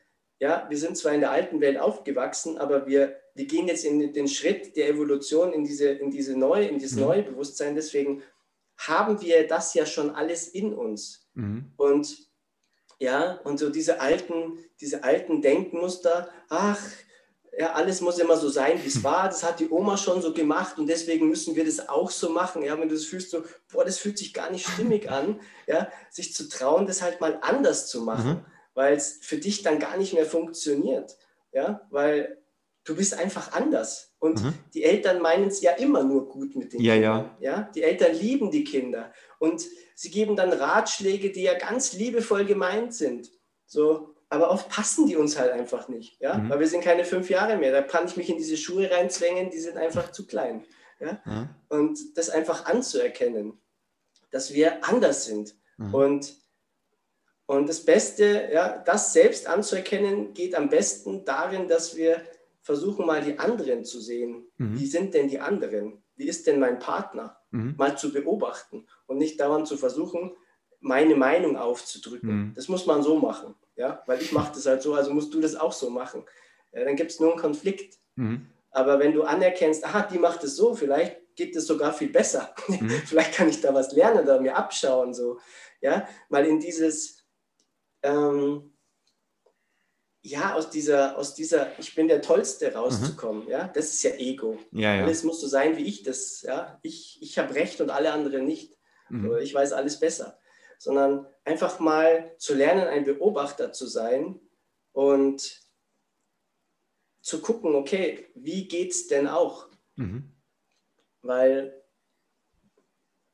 ja, wir sind zwar in der alten Welt aufgewachsen, aber wir, wir gehen jetzt in den Schritt der Evolution in diese, in diese neue, in dieses mhm. neue Bewusstsein. Deswegen haben wir das ja schon alles in uns. Mhm. Und ja, und so diese alten, diese alten Denkmuster, ach, ja, alles muss immer so sein, wie es war, das hat die Oma schon so gemacht und deswegen müssen wir das auch so machen. Ja, wenn du das fühlst, so, boah, das fühlt sich gar nicht stimmig an, ja, sich zu trauen, das halt mal anders zu machen, mhm. weil es für dich dann gar nicht mehr funktioniert. Ja, weil du bist einfach anders. Und mhm. die Eltern meinen es ja immer nur gut mit den ja, Kindern. Ja. ja. Die Eltern lieben die Kinder. Und sie geben dann Ratschläge, die ja ganz liebevoll gemeint sind. So, aber oft passen die uns halt einfach nicht. Ja? Mhm. Weil wir sind keine fünf Jahre mehr. Da kann ich mich in diese Schuhe reinzwängen, die sind einfach zu klein. Ja? Mhm. Und das einfach anzuerkennen, dass wir anders sind. Mhm. Und und das Beste, ja, das selbst anzuerkennen, geht am besten darin, dass wir versuchen mal die anderen zu sehen. Mhm. Wie sind denn die anderen? Wie ist denn mein Partner? Mhm. Mal zu beobachten und nicht daran zu versuchen, meine Meinung aufzudrücken. Mhm. Das muss man so machen, ja, weil ich mache das halt so, also musst du das auch so machen. Ja, dann gibt es nur einen Konflikt. Mhm. Aber wenn du anerkennst, aha, die macht es so, vielleicht geht es sogar viel besser. Mhm. vielleicht kann ich da was lernen oder mir abschauen, so, ja, mal in dieses ähm, ja, aus dieser, aus dieser, ich bin der Tollste rauszukommen, mhm. ja, das ist ja Ego. Ja, ja. Alles muss so sein, wie ich das, ja, ich, ich habe Recht und alle anderen nicht. Mhm. Ich weiß alles besser. Sondern einfach mal zu lernen, ein Beobachter zu sein und zu gucken, okay, wie geht's denn auch? Mhm. Weil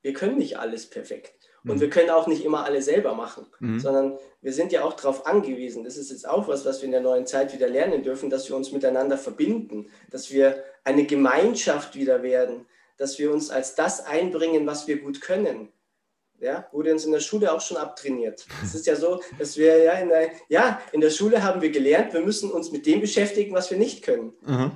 wir können nicht alles perfekt. Und mhm. wir können auch nicht immer alle selber machen, mhm. sondern wir sind ja auch darauf angewiesen. Das ist jetzt auch was, was wir in der neuen Zeit wieder lernen dürfen, dass wir uns miteinander verbinden, dass wir eine Gemeinschaft wieder werden, dass wir uns als das einbringen, was wir gut können. Ja, wurde uns in der Schule auch schon abtrainiert. Es ist ja so, dass wir ja in der, ja, in der Schule haben wir gelernt, wir müssen uns mit dem beschäftigen, was wir nicht können. Mhm.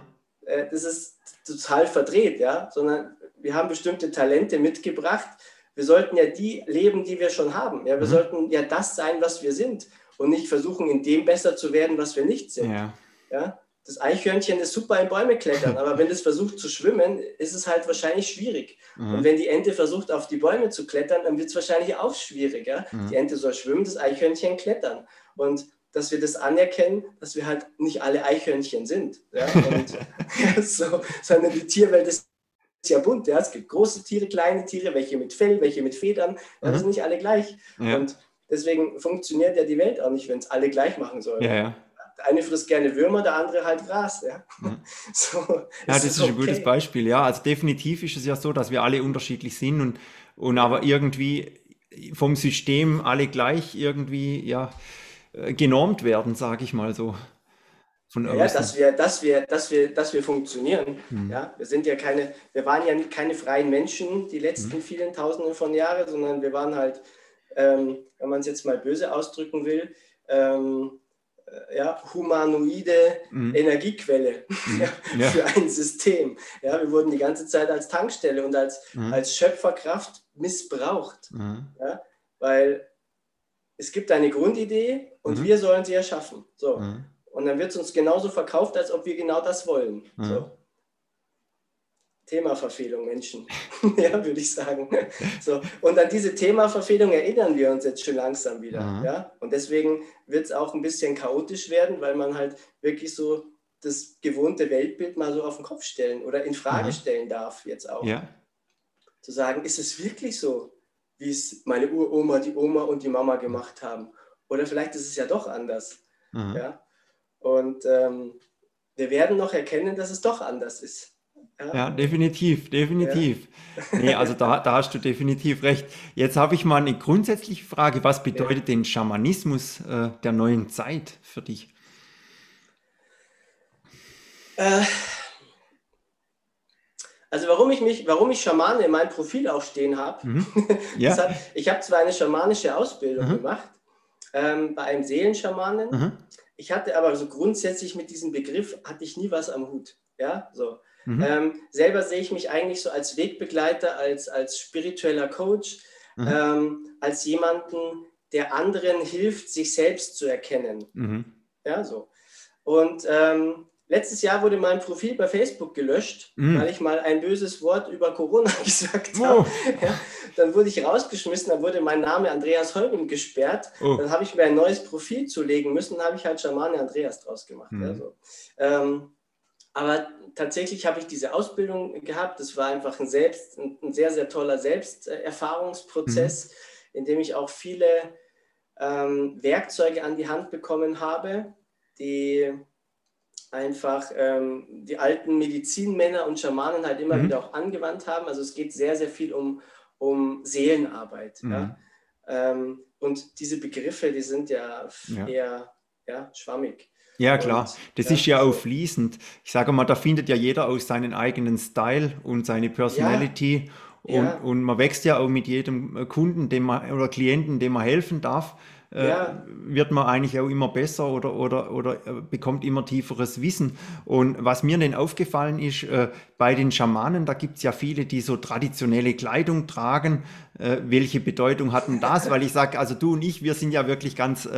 Das ist total verdreht, ja, sondern wir haben bestimmte Talente mitgebracht, wir sollten ja die leben, die wir schon haben. Ja, wir mhm. sollten ja das sein, was wir sind und nicht versuchen, in dem besser zu werden, was wir nicht sind. Ja. ja? Das Eichhörnchen ist super in Bäume klettern, aber wenn es versucht zu schwimmen, ist es halt wahrscheinlich schwierig. Mhm. Und wenn die Ente versucht, auf die Bäume zu klettern, dann wird es wahrscheinlich auch schwierig. Ja? Mhm. Die Ente soll schwimmen, das Eichhörnchen klettern. Und dass wir das anerkennen, dass wir halt nicht alle Eichhörnchen sind. Ja? Und, so, sondern die Tierwelt ist ja bunt. Ja? Es gibt große Tiere, kleine Tiere, welche mit Fell, welche mit Federn. Ja, mhm. sind nicht alle gleich. Ja. Und deswegen funktioniert ja die Welt auch nicht, wenn es alle gleich machen sollen. Ja, ja. Der eine frisst gerne Würmer, der andere halt Gras. Ja, mhm. so, ja das ist, okay. ein gutes Beispiel. Ja, also definitiv ist es ja so, dass wir alle unterschiedlich sind und, und aber irgendwie vom System alle gleich irgendwie ja, äh, genormt werden, sage ich mal so. Von. Ja, dass wir, dass wir, dass wir, dass wir funktionieren. Mhm. Ja, wir sind ja keine, wir waren ja keine freien Menschen die letzten mhm. vielen Tausenden von Jahren, sondern wir waren halt, ähm, wenn man es jetzt mal böse ausdrücken will, ähm, äh, ja, humanoide mhm. Energiequelle mhm. ja, für ein System. Ja, wir wurden die ganze Zeit als Tankstelle und als, mhm. als Schöpferkraft missbraucht. Mhm. Ja, weil es gibt eine Grundidee und wir sollen sie erschaffen. So. Mhm. Und dann wird es uns genauso verkauft, als ob wir genau das wollen. So. Themaverfehlung, Menschen. ja, würde ich sagen. So. Und an diese Themaverfehlung erinnern wir uns jetzt schon langsam wieder. Mhm. Ja? Und deswegen wird es auch ein bisschen chaotisch werden, weil man halt wirklich so das gewohnte Weltbild mal so auf den Kopf stellen oder in Frage mhm. stellen darf, jetzt auch. Ja. Zu sagen, ist es wirklich so, wie es meine Uroma, die Oma und die Mama gemacht haben? Oder vielleicht ist es ja doch anders. Mhm. Ja? Und ähm, wir werden noch erkennen, dass es doch anders ist. Ja, ja definitiv, definitiv. Ja. Nee, also da, da hast du definitiv recht. Jetzt habe ich mal eine grundsätzliche Frage. Was bedeutet ja. denn Schamanismus äh, der neuen Zeit für dich? Äh, also warum ich mich, warum ich Schamane in meinem Profil auch stehen habe, mhm. ja. hat, ich habe zwar eine schamanische Ausbildung mhm. gemacht ähm, bei einem Seelenschamanen, mhm. Ich hatte aber so grundsätzlich mit diesem Begriff hatte ich nie was am Hut. Ja, so. Mhm. Ähm, selber sehe ich mich eigentlich so als Wegbegleiter, als, als spiritueller Coach, mhm. ähm, als jemanden, der anderen hilft, sich selbst zu erkennen. Mhm. Ja, so. Und ähm, letztes Jahr wurde mein Profil bei Facebook gelöscht, mhm. weil ich mal ein böses Wort über Corona gesagt oh. habe. Ja, dann wurde ich rausgeschmissen, dann wurde mein Name Andreas Holm gesperrt. Oh. Dann habe ich mir ein neues Profil zulegen müssen, dann habe ich halt Schamane Andreas draus gemacht. Mhm. Ja, so. Ähm, aber tatsächlich habe ich diese Ausbildung gehabt. Das war einfach ein, selbst, ein sehr, sehr toller Selbsterfahrungsprozess, mhm. in dem ich auch viele ähm, Werkzeuge an die Hand bekommen habe, die einfach ähm, die alten Medizinmänner und Schamanen halt immer mhm. wieder auch angewandt haben. Also es geht sehr, sehr viel um, um Seelenarbeit. Mhm. Ja? Ähm, und diese Begriffe, die sind ja, ja. eher ja, schwammig. Ja, klar. Und, das ja, ist ja auch fließend. Ich sage mal, da findet ja jeder aus seinen eigenen Style und seine Personality. Und, und man wächst ja auch mit jedem Kunden dem man, oder Klienten, dem man helfen darf. Äh, ja. wird man eigentlich auch immer besser oder, oder, oder äh, bekommt immer tieferes Wissen. Und was mir denn aufgefallen ist, äh, bei den Schamanen, da gibt es ja viele, die so traditionelle Kleidung tragen. Welche Bedeutung hatten das? Weil ich sage, also du und ich, wir sind ja wirklich ganz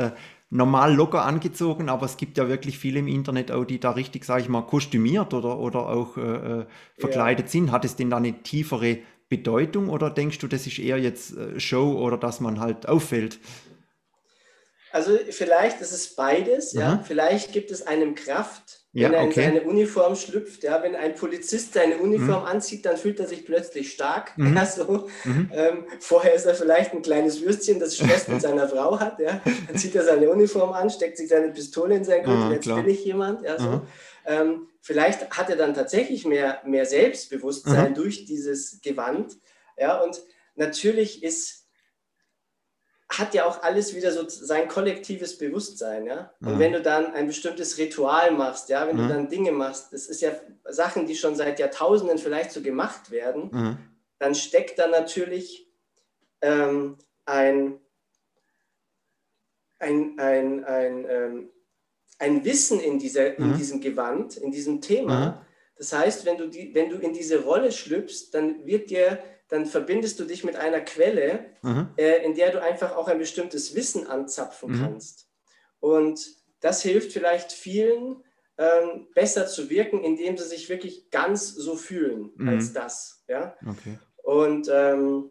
normal locker angezogen, aber es gibt ja wirklich viele im Internet auch, die da richtig, sage ich mal, kostümiert oder, oder auch äh, verkleidet ja. sind. Hat es denn da eine tiefere Bedeutung oder denkst du, das ist eher jetzt Show oder dass man halt auffällt? Also vielleicht ist es beides, ja. Vielleicht gibt es einem Kraft, wenn ja, okay. er in seine Uniform schlüpft. Ja, wenn ein Polizist seine Uniform mhm. anzieht, dann fühlt er sich plötzlich stark. Mhm. Ja, so. Mhm. Ähm, vorher ist er vielleicht ein kleines Würstchen, das Stress mit seiner Frau hat. Ja. Dann zieht er seine Uniform an, steckt sich seine Pistole in sein Gürtel, ah, jetzt klar. bin ich jemand. Ja, so. Ähm, vielleicht hat er dann tatsächlich mehr, mehr Selbstbewusstsein durch dieses Gewand. Ja, und natürlich ist hat ja auch alles wieder so sein kollektives Bewusstsein, ja. Und mhm. wenn du dann ein bestimmtes Ritual machst, ja, wenn mhm. du dann Dinge machst, das ist ja Sachen, die schon seit Jahrtausenden vielleicht so gemacht werden, mhm. dann steckt da natürlich ähm, ein, ein, ein, ein, ähm, ein Wissen in, dieser, in mhm. diesem Gewand, in diesem Thema. Mhm. Das heißt, wenn du, die, wenn du in diese Rolle schlüpfst, dann wird dir dann verbindest du dich mit einer Quelle, mhm. äh, in der du einfach auch ein bestimmtes Wissen anzapfen mhm. kannst. Und das hilft vielleicht vielen, ähm, besser zu wirken, indem sie sich wirklich ganz so fühlen mhm. als das. Ja? Okay. Und ähm,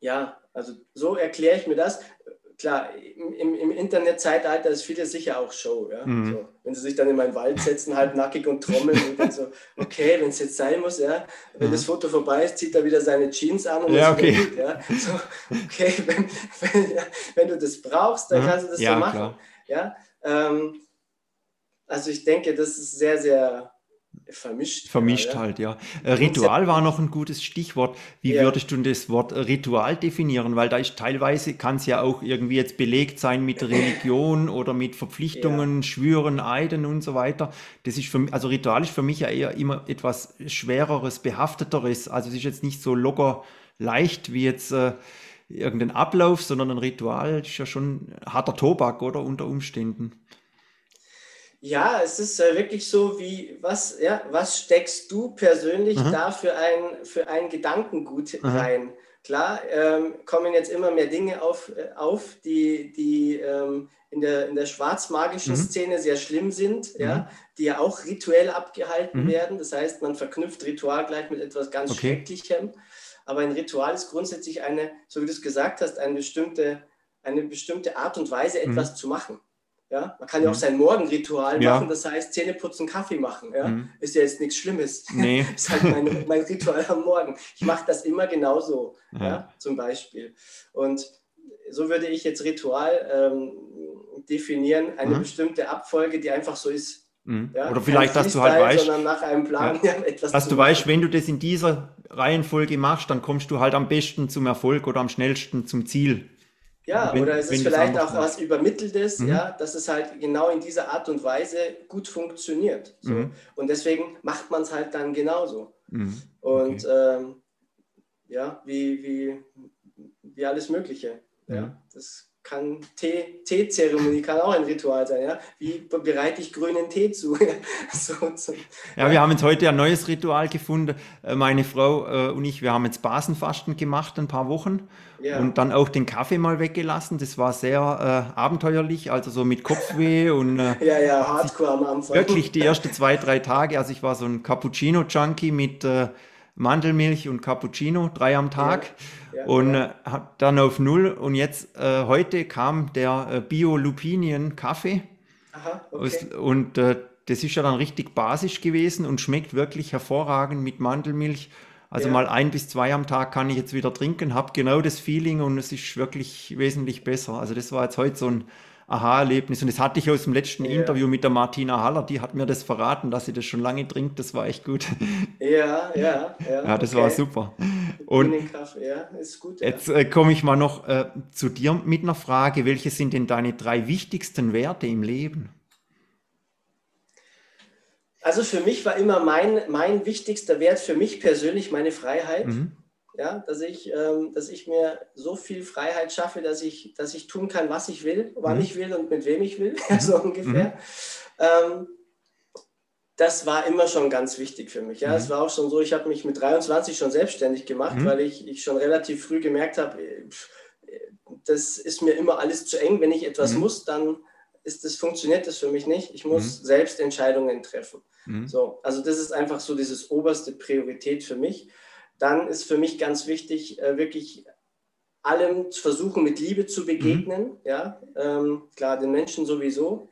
ja, also so erkläre ich mir das klar, im, im Internetzeitalter ist vieles sicher auch Show. Ja? Mhm. So, wenn sie sich dann in meinen Wald setzen, halb nackig und trommeln und dann so, okay, wenn es jetzt sein muss, ja, wenn mhm. das Foto vorbei ist, zieht er wieder seine Jeans an und ja, okay. Gut, ja? So, okay, wenn, wenn, ja, wenn, du das brauchst, dann mhm. kannst du das ja, so machen. Ja? Ähm, also ich denke, das ist sehr, sehr vermischt. Vermischt ja, halt, ja. Äh, Ritual war noch ein gutes Stichwort. Wie ja. würdest du das Wort Ritual definieren? Weil da ist teilweise, kann es ja auch irgendwie jetzt belegt sein mit Religion oder mit Verpflichtungen. Schwüren, Eiden und so weiter. Das ist für mich, also Ritual ist für mich ja eher immer etwas schwereres, behafteteres. Also es ist jetzt nicht so locker leicht wie jetzt äh, irgendein Ablauf, sondern ein Ritual ist ja schon harter Tobak, oder unter Umständen. Ja, es ist äh, wirklich so, wie was, ja, was steckst du persönlich mhm. da für ein, für ein Gedankengut mhm. rein? Klar, ähm, kommen jetzt immer mehr Dinge auf, äh, auf die, die ähm, in der, in der schwarzmagischen mhm. Szene sehr schlimm sind, ja, mhm. die ja auch rituell abgehalten mhm. werden. Das heißt, man verknüpft Ritual gleich mit etwas ganz okay. Schrecklichem. Aber ein Ritual ist grundsätzlich eine, so wie du es gesagt hast, eine bestimmte, eine bestimmte Art und Weise, mhm. etwas zu machen. Ja, man kann ja auch mhm. sein Morgenritual ja. machen, das heißt Zähne putzen, Kaffee machen. Ja? Mhm. Ist ja jetzt nichts Schlimmes. Nee. ist halt mein, mein Ritual am Morgen. Ich mache das immer genauso, ja. ja. zum Beispiel. Und so würde ich jetzt Ritual ähm, definieren, eine mhm. bestimmte Abfolge, die einfach so ist. Mhm. Ja? Oder vielleicht, dass du halt weißt, nach einem Plan ja, dass du weißt, wenn du das in dieser Reihenfolge machst, dann kommst du halt am besten zum Erfolg oder am schnellsten zum Ziel. Ja, wenn, oder es ist vielleicht auch was Übermitteltes, mhm. ja, dass es halt genau in dieser Art und Weise gut funktioniert. So. Mhm. Und deswegen macht man es halt dann genauso. Mhm. Und okay. ähm, ja, wie, wie, wie alles Mögliche. Ja, mhm. das kann Teezeremonie kann auch ein Ritual sein. Ja? Wie bereite ich grünen Tee zu? so, so. Ja, wir haben jetzt heute ein neues Ritual gefunden. Äh, meine Frau äh, und ich, wir haben jetzt Basenfasten gemacht, ein paar Wochen. Ja. Und dann auch den Kaffee mal weggelassen. Das war sehr äh, abenteuerlich, also so mit Kopfweh und. Äh, ja, ja, hardcore am Anfang. Wirklich die ersten zwei, drei Tage. Also ich war so ein Cappuccino-Junkie mit äh, Mandelmilch und Cappuccino, drei am Tag. Ja und ja. Äh, dann auf Null. Und jetzt, äh, heute kam der äh, Bio-Lupinien-Kaffee. Okay. Und äh, das ist ja dann richtig basisch gewesen und schmeckt wirklich hervorragend mit Mandelmilch. Also mal ein bis zwei am Tag kann ich jetzt wieder trinken, habe genau das Feeling und es ist wirklich wesentlich besser. Also das war jetzt heute so ein Aha-Erlebnis. Und das hatte ich aus dem letzten ja. Interview mit der Martina Haller, die hat mir das verraten, dass sie das schon lange trinkt. Das war echt gut. Ja, ja, ja. Ja, das okay. war super. Und ja, ist gut. Ja. Jetzt äh, komme ich mal noch äh, zu dir mit einer Frage. Welche sind denn deine drei wichtigsten Werte im Leben? Also für mich war immer mein, mein wichtigster Wert für mich persönlich meine Freiheit. Mhm ja, dass ich, ähm, dass ich mir so viel Freiheit schaffe, dass ich, dass ich tun kann, was ich will, wann mhm. ich will und mit wem ich will, so ungefähr. Mhm. Ähm, das war immer schon ganz wichtig für mich. Ja, mhm. es war auch schon so, ich habe mich mit 23 schon selbstständig gemacht, mhm. weil ich, ich schon relativ früh gemerkt habe, äh, das ist mir immer alles zu eng. Wenn ich etwas mhm. muss, dann ist das, funktioniert das für mich nicht. Ich muss mhm. selbst Entscheidungen treffen. So, also das ist einfach so dieses oberste Priorität für mich dann ist für mich ganz wichtig, äh, wirklich allem zu versuchen, mit Liebe zu begegnen. Mhm. Ja, ähm, klar, den Menschen sowieso.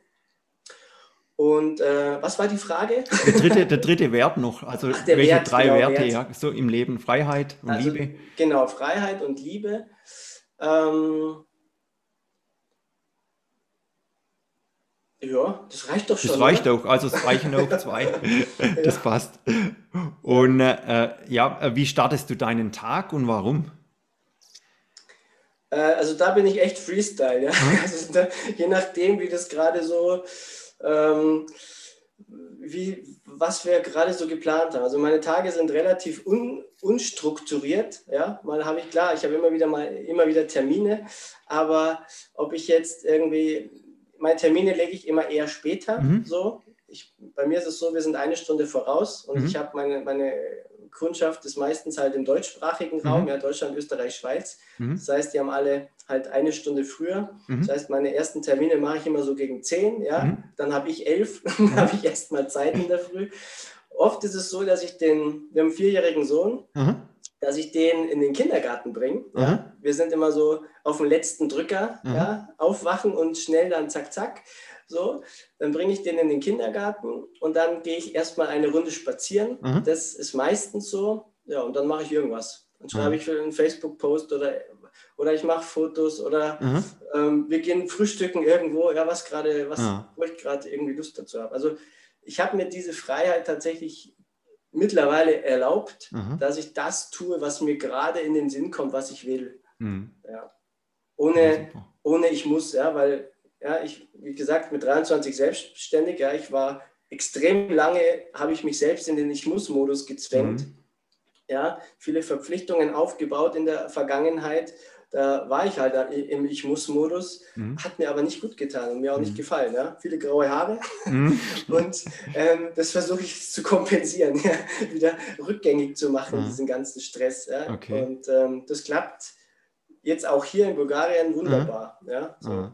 Und äh, was war die Frage? Der dritte, der dritte Wert noch. Also Ach, welche Wert, drei genau, Werte Wert. ja, so im Leben? Freiheit und also, Liebe. Genau, Freiheit und Liebe. Ähm, Ja, das reicht doch schon. Das reicht auch, also es reichen auch zwei. das ja. passt. Und äh, ja, äh, wie startest du deinen Tag und warum? Äh, also da bin ich echt Freestyle, ja. Hm? Also da, je nachdem, wie das gerade so, ähm, wie, was wir gerade so geplant haben. Also meine Tage sind relativ un, unstrukturiert, ja. Mal habe ich klar, ich habe immer wieder mal immer wieder Termine, aber ob ich jetzt irgendwie meine Termine lege ich immer eher später. Mhm. So. Ich, bei mir ist es so, wir sind eine Stunde voraus und mhm. ich habe meine, meine Kundschaft ist meistens halt im deutschsprachigen Raum, mhm. ja, Deutschland, Österreich, Schweiz. Mhm. Das heißt, die haben alle halt eine Stunde früher. Mhm. Das heißt, meine ersten Termine mache ich immer so gegen 10, ja. Mhm. Dann habe ich elf, dann habe ich erstmal Zeit in der Früh. Oft ist es so, dass ich den, wir haben einen vierjährigen Sohn, dass ich den in den Kindergarten bringe. Ja. Wir sind immer so auf dem letzten Drücker, ja, aufwachen und schnell dann zack, zack. So, dann bringe ich den in den Kindergarten und dann gehe ich erstmal eine Runde spazieren. Mhm. Das ist meistens so. Ja, und dann mache ich irgendwas. Dann schreibe mhm. ich für einen Facebook-Post oder, oder ich mache Fotos oder ähm, wir gehen frühstücken irgendwo, ja, was gerade, was, wo ich gerade irgendwie Lust dazu habe. Also ich habe mir diese Freiheit tatsächlich mittlerweile erlaubt, mhm. dass ich das tue, was mir gerade in den Sinn kommt, was ich will. Mhm. Ja. Ohne, ja, ohne ich muss, ja, weil ja, ich, wie gesagt, mit 23 selbstständig, ja, ich war extrem lange, habe ich mich selbst in den Ich-Muss-Modus gezwängt. Mhm. Ja, viele Verpflichtungen aufgebaut in der Vergangenheit. Da war ich halt im Ich-Muss-Modus, mhm. hat mir aber nicht gut getan und mir auch mhm. nicht gefallen. Ja? Viele graue Haare mhm. und ähm, das versuche ich zu kompensieren, ja? wieder rückgängig zu machen, mhm. diesen ganzen Stress. Ja? Okay. Und ähm, das klappt jetzt auch hier in Bulgarien wunderbar. Ja? So.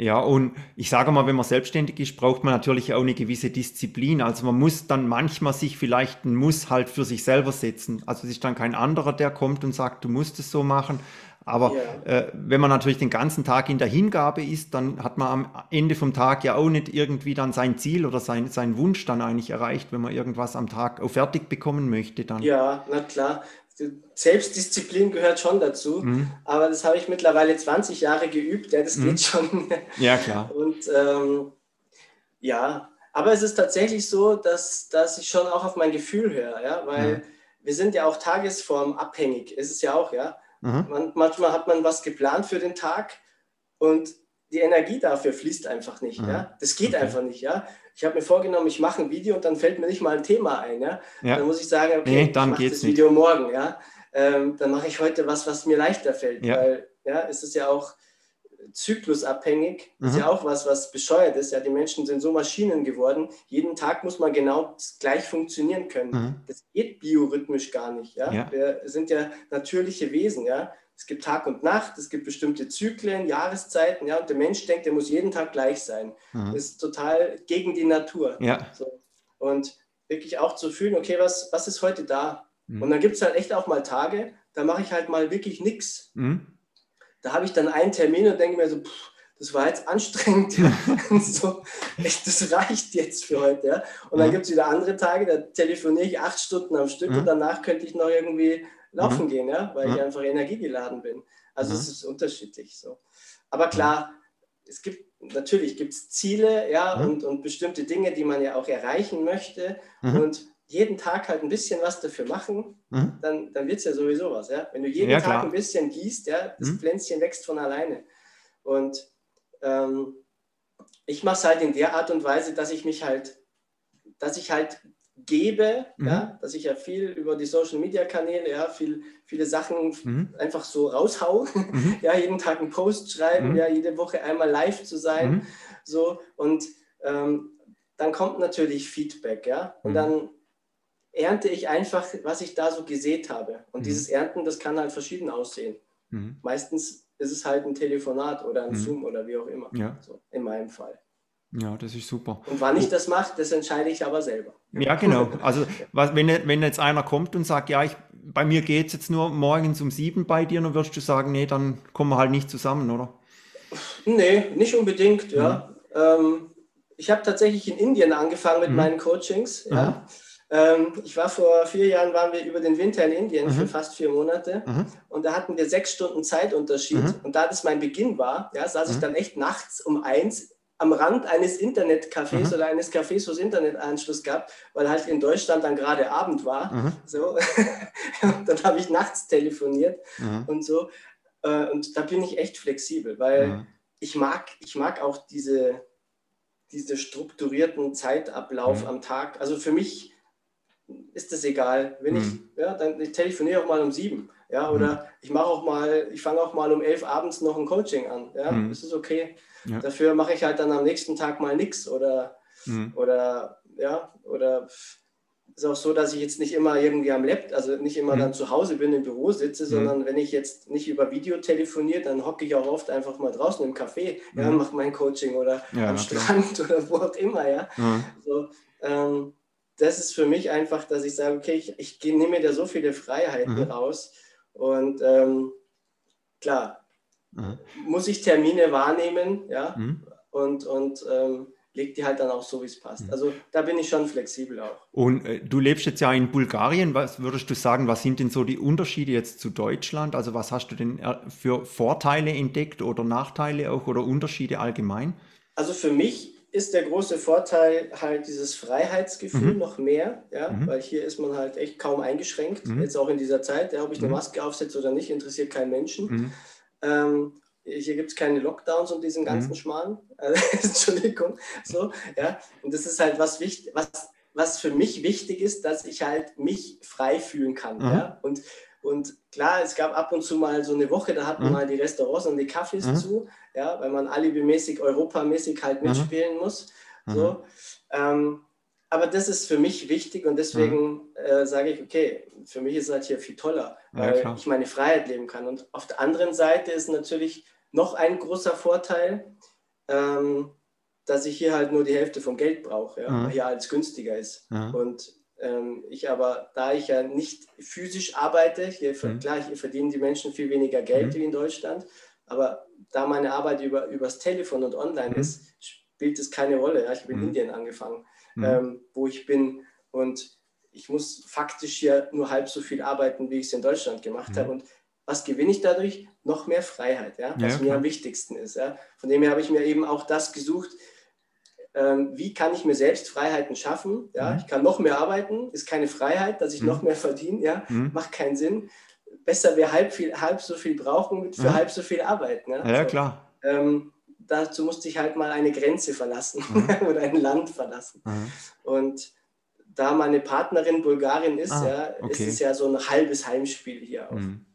Ja, und ich sage mal, wenn man selbstständig ist, braucht man natürlich auch eine gewisse Disziplin. Also man muss dann manchmal sich vielleicht ein Muss halt für sich selber setzen. Also es ist dann kein anderer, der kommt und sagt, du musst es so machen. Aber ja. äh, wenn man natürlich den ganzen Tag in der Hingabe ist, dann hat man am Ende vom Tag ja auch nicht irgendwie dann sein Ziel oder sein, seinen Wunsch dann eigentlich erreicht, wenn man irgendwas am Tag auch fertig bekommen möchte. Dann. Ja, na klar. Selbstdisziplin gehört schon dazu, mhm. aber das habe ich mittlerweile 20 Jahre geübt, ja, das mhm. geht schon. Ja, klar. Und ähm, ja, aber es ist tatsächlich so, dass, dass ich schon auch auf mein Gefühl höre, ja, weil mhm. wir sind ja auch tagesformabhängig, ist es ja auch, ja. Mhm. Man, manchmal hat man was geplant für den Tag und die Energie dafür fließt einfach nicht. Mhm. Ja? Das geht okay. einfach nicht. Ja? Ich habe mir vorgenommen, ich mache ein Video und dann fällt mir nicht mal ein Thema ein. Ja? ja. Dann muss ich sagen, okay, nee, dann ich mache das Video nicht. morgen. Ja? Ähm, dann mache ich heute was, was mir leichter fällt. Ja. Weil ja, es ist ja auch zyklusabhängig. Mhm. Ist ja auch was, was bescheuert ist. Ja, die Menschen sind so Maschinen geworden. Jeden Tag muss man genau gleich funktionieren können. Mhm. Das geht biorhythmisch gar nicht. Ja? ja? Wir sind ja natürliche Wesen. Ja? Es gibt Tag und Nacht, es gibt bestimmte Zyklen, Jahreszeiten, ja, und der Mensch denkt, er muss jeden Tag gleich sein. Mhm. Das ist total gegen die Natur. Ja. So. Und wirklich auch zu fühlen, okay, was, was ist heute da? Mhm. Und dann gibt es halt echt auch mal Tage, da mache ich halt mal wirklich nichts. Mhm. Da habe ich dann einen Termin und denke mir so, pff, das war jetzt anstrengend. so, echt, das reicht jetzt für heute. Ja? Und dann mhm. gibt es wieder andere Tage, da telefoniere ich acht Stunden am Stück und mhm. danach könnte ich noch irgendwie laufen mhm. gehen, ja, weil mhm. ich einfach energiegeladen bin. Also mhm. es ist unterschiedlich so. Aber klar, es gibt natürlich gibt's Ziele, ja, mhm. und, und bestimmte Dinge, die man ja auch erreichen möchte. Mhm. Und jeden Tag halt ein bisschen was dafür machen, mhm. dann, dann wird es ja sowieso was. Ja? Wenn du jeden ja, Tag klar. ein bisschen gießt, ja, das Pflänzchen wächst von alleine. Und ähm, ich mache es halt in der Art und Weise, dass ich mich halt, dass ich halt gebe, mhm. ja, dass ich ja viel über die Social Media Kanäle, ja, viel, viele Sachen mhm. einfach so raushau, mhm. ja, jeden Tag einen Post schreiben, mhm. ja, jede Woche einmal live zu sein, mhm. so und ähm, dann kommt natürlich Feedback, ja, und mhm. dann ernte ich einfach, was ich da so gesät habe. Und dieses Ernten, das kann halt verschieden aussehen. Meistens ist es halt ein Telefonat oder ein Zoom oder wie auch immer. Ja. So, in meinem Fall. Ja, das ist super. Und wann ich das mache, das entscheide ich aber selber. Ja, genau. Also was, wenn, wenn jetzt einer kommt und sagt, ja, ich, bei mir geht es jetzt nur morgens um sieben bei dir, dann würdest du sagen, nee, dann kommen wir halt nicht zusammen, oder? Nee, nicht unbedingt, ja. Mhm. Ähm, ich habe tatsächlich in Indien angefangen mit mhm. meinen Coachings. Ja. Ähm, ich war vor vier Jahren, waren wir über den Winter in Indien mhm. für fast vier Monate mhm. und da hatten wir sechs Stunden Zeitunterschied mhm. und da das mein Beginn war, ja, saß ich mhm. dann echt nachts um eins am Rand eines Internetcafés mhm. oder eines Cafés, wo es Internetanschluss gab, weil halt in Deutschland dann gerade Abend war. Mhm. So. dann habe ich nachts telefoniert mhm. und so. Äh, und da bin ich echt flexibel, weil mhm. ich mag, ich mag auch diese, diese strukturierten Zeitablauf mhm. am Tag. Also für mich ist das egal. Wenn ich, mhm. ja, dann ich telefoniere auch mal um sieben. Ja, oder ich mache auch mal, ich fange auch mal um elf abends noch ein Coaching an. Ja, das ist okay. Ja. Dafür mache ich halt dann am nächsten Tag mal nichts oder, mhm. oder ja, oder ist auch so, dass ich jetzt nicht immer irgendwie am Laptop, also nicht immer mhm. dann zu Hause bin, im Büro sitze, mhm. sondern wenn ich jetzt nicht über Video telefoniere, dann hocke ich auch oft einfach mal draußen im Café, mhm. ja, mache mein Coaching oder ja, am Strand klar. oder wo auch immer, ja. So, ähm, das ist für mich einfach, dass ich sage, okay, ich, ich nehme mir da so viele Freiheiten mhm. raus und ähm, klar, Mhm. muss ich Termine wahrnehmen, ja, mhm. und, und ähm, legt die halt dann auch so, wie es passt. Mhm. Also da bin ich schon flexibel auch. Und äh, du lebst jetzt ja in Bulgarien. Was würdest du sagen, was sind denn so die Unterschiede jetzt zu Deutschland? Also was hast du denn äh, für Vorteile entdeckt oder Nachteile auch oder Unterschiede allgemein? Also für mich ist der große Vorteil halt dieses Freiheitsgefühl Mhm. noch mehr, ja, Mhm. weil hier ist man halt echt kaum eingeschränkt, Mhm. jetzt auch in dieser Zeit, ja, ob ich eine Mhm. Maske aufsetze oder nicht, interessiert keinen Menschen. Mhm. Ähm, hier gibt es keine Lockdowns und diesen ganzen Mhm. Schmarrn. Also, Entschuldigung. So, ja. Und das ist halt was wichtig, was, was für mich wichtig ist, dass ich halt mich frei fühlen kann. Mhm. Ja. Und, und klar, es gab ab und zu mal so eine Woche, da hatten Mhm. mal die Restaurants und die Cafés Mhm. zu, ja, weil man alibimäßig, europamäßig halt Mhm. mitspielen muss. Mhm. So. Ähm, aber das ist für mich wichtig und deswegen äh, sage ich, okay, für mich ist es halt hier viel toller, Ja, weil klar. ich meine Freiheit leben kann. Und auf der anderen Seite ist natürlich noch ein großer Vorteil, ähm, dass ich hier halt nur die Hälfte vom Geld brauche, ja, Mhm. weil hier alles günstiger ist. Ja. Und ähm, ich aber, da ich ja nicht physisch arbeite, hier, Mhm. klar, hier verdienen die Menschen viel weniger Geld Mhm. wie in Deutschland, aber da meine Arbeit über, übers Telefon und online Mhm. ist, spielt es keine Rolle. Ja? Ich habe in Mhm. Indien angefangen, Mhm. ähm, wo ich bin und ich muss faktisch hier nur halb so viel arbeiten, wie ich es in Deutschland gemacht Mhm. habe. Und was gewinne ich dadurch? Noch mehr Freiheit, ja? was Ja, mir am wichtigsten ist. Ja? Von dem her habe ich mir eben auch das gesucht, ähm, wie kann ich mir selbst Freiheiten schaffen? Ja? Mhm. Ich kann noch mehr arbeiten, ist keine Freiheit, dass ich Mhm. noch mehr verdiene, ja? Mhm. macht keinen Sinn. Besser wäre halb, viel, halb so viel brauchen für Mhm. halb so viel arbeiten. Ja, Ja, ja, So, klar. ähm, dazu musste ich halt mal eine Grenze verlassen Mhm. oder ein Land verlassen. Mhm. Und da meine Partnerin Bulgarin ist, Ah, ja, ist okay. es ja so ein halbes Heimspiel hier auch. Mhm.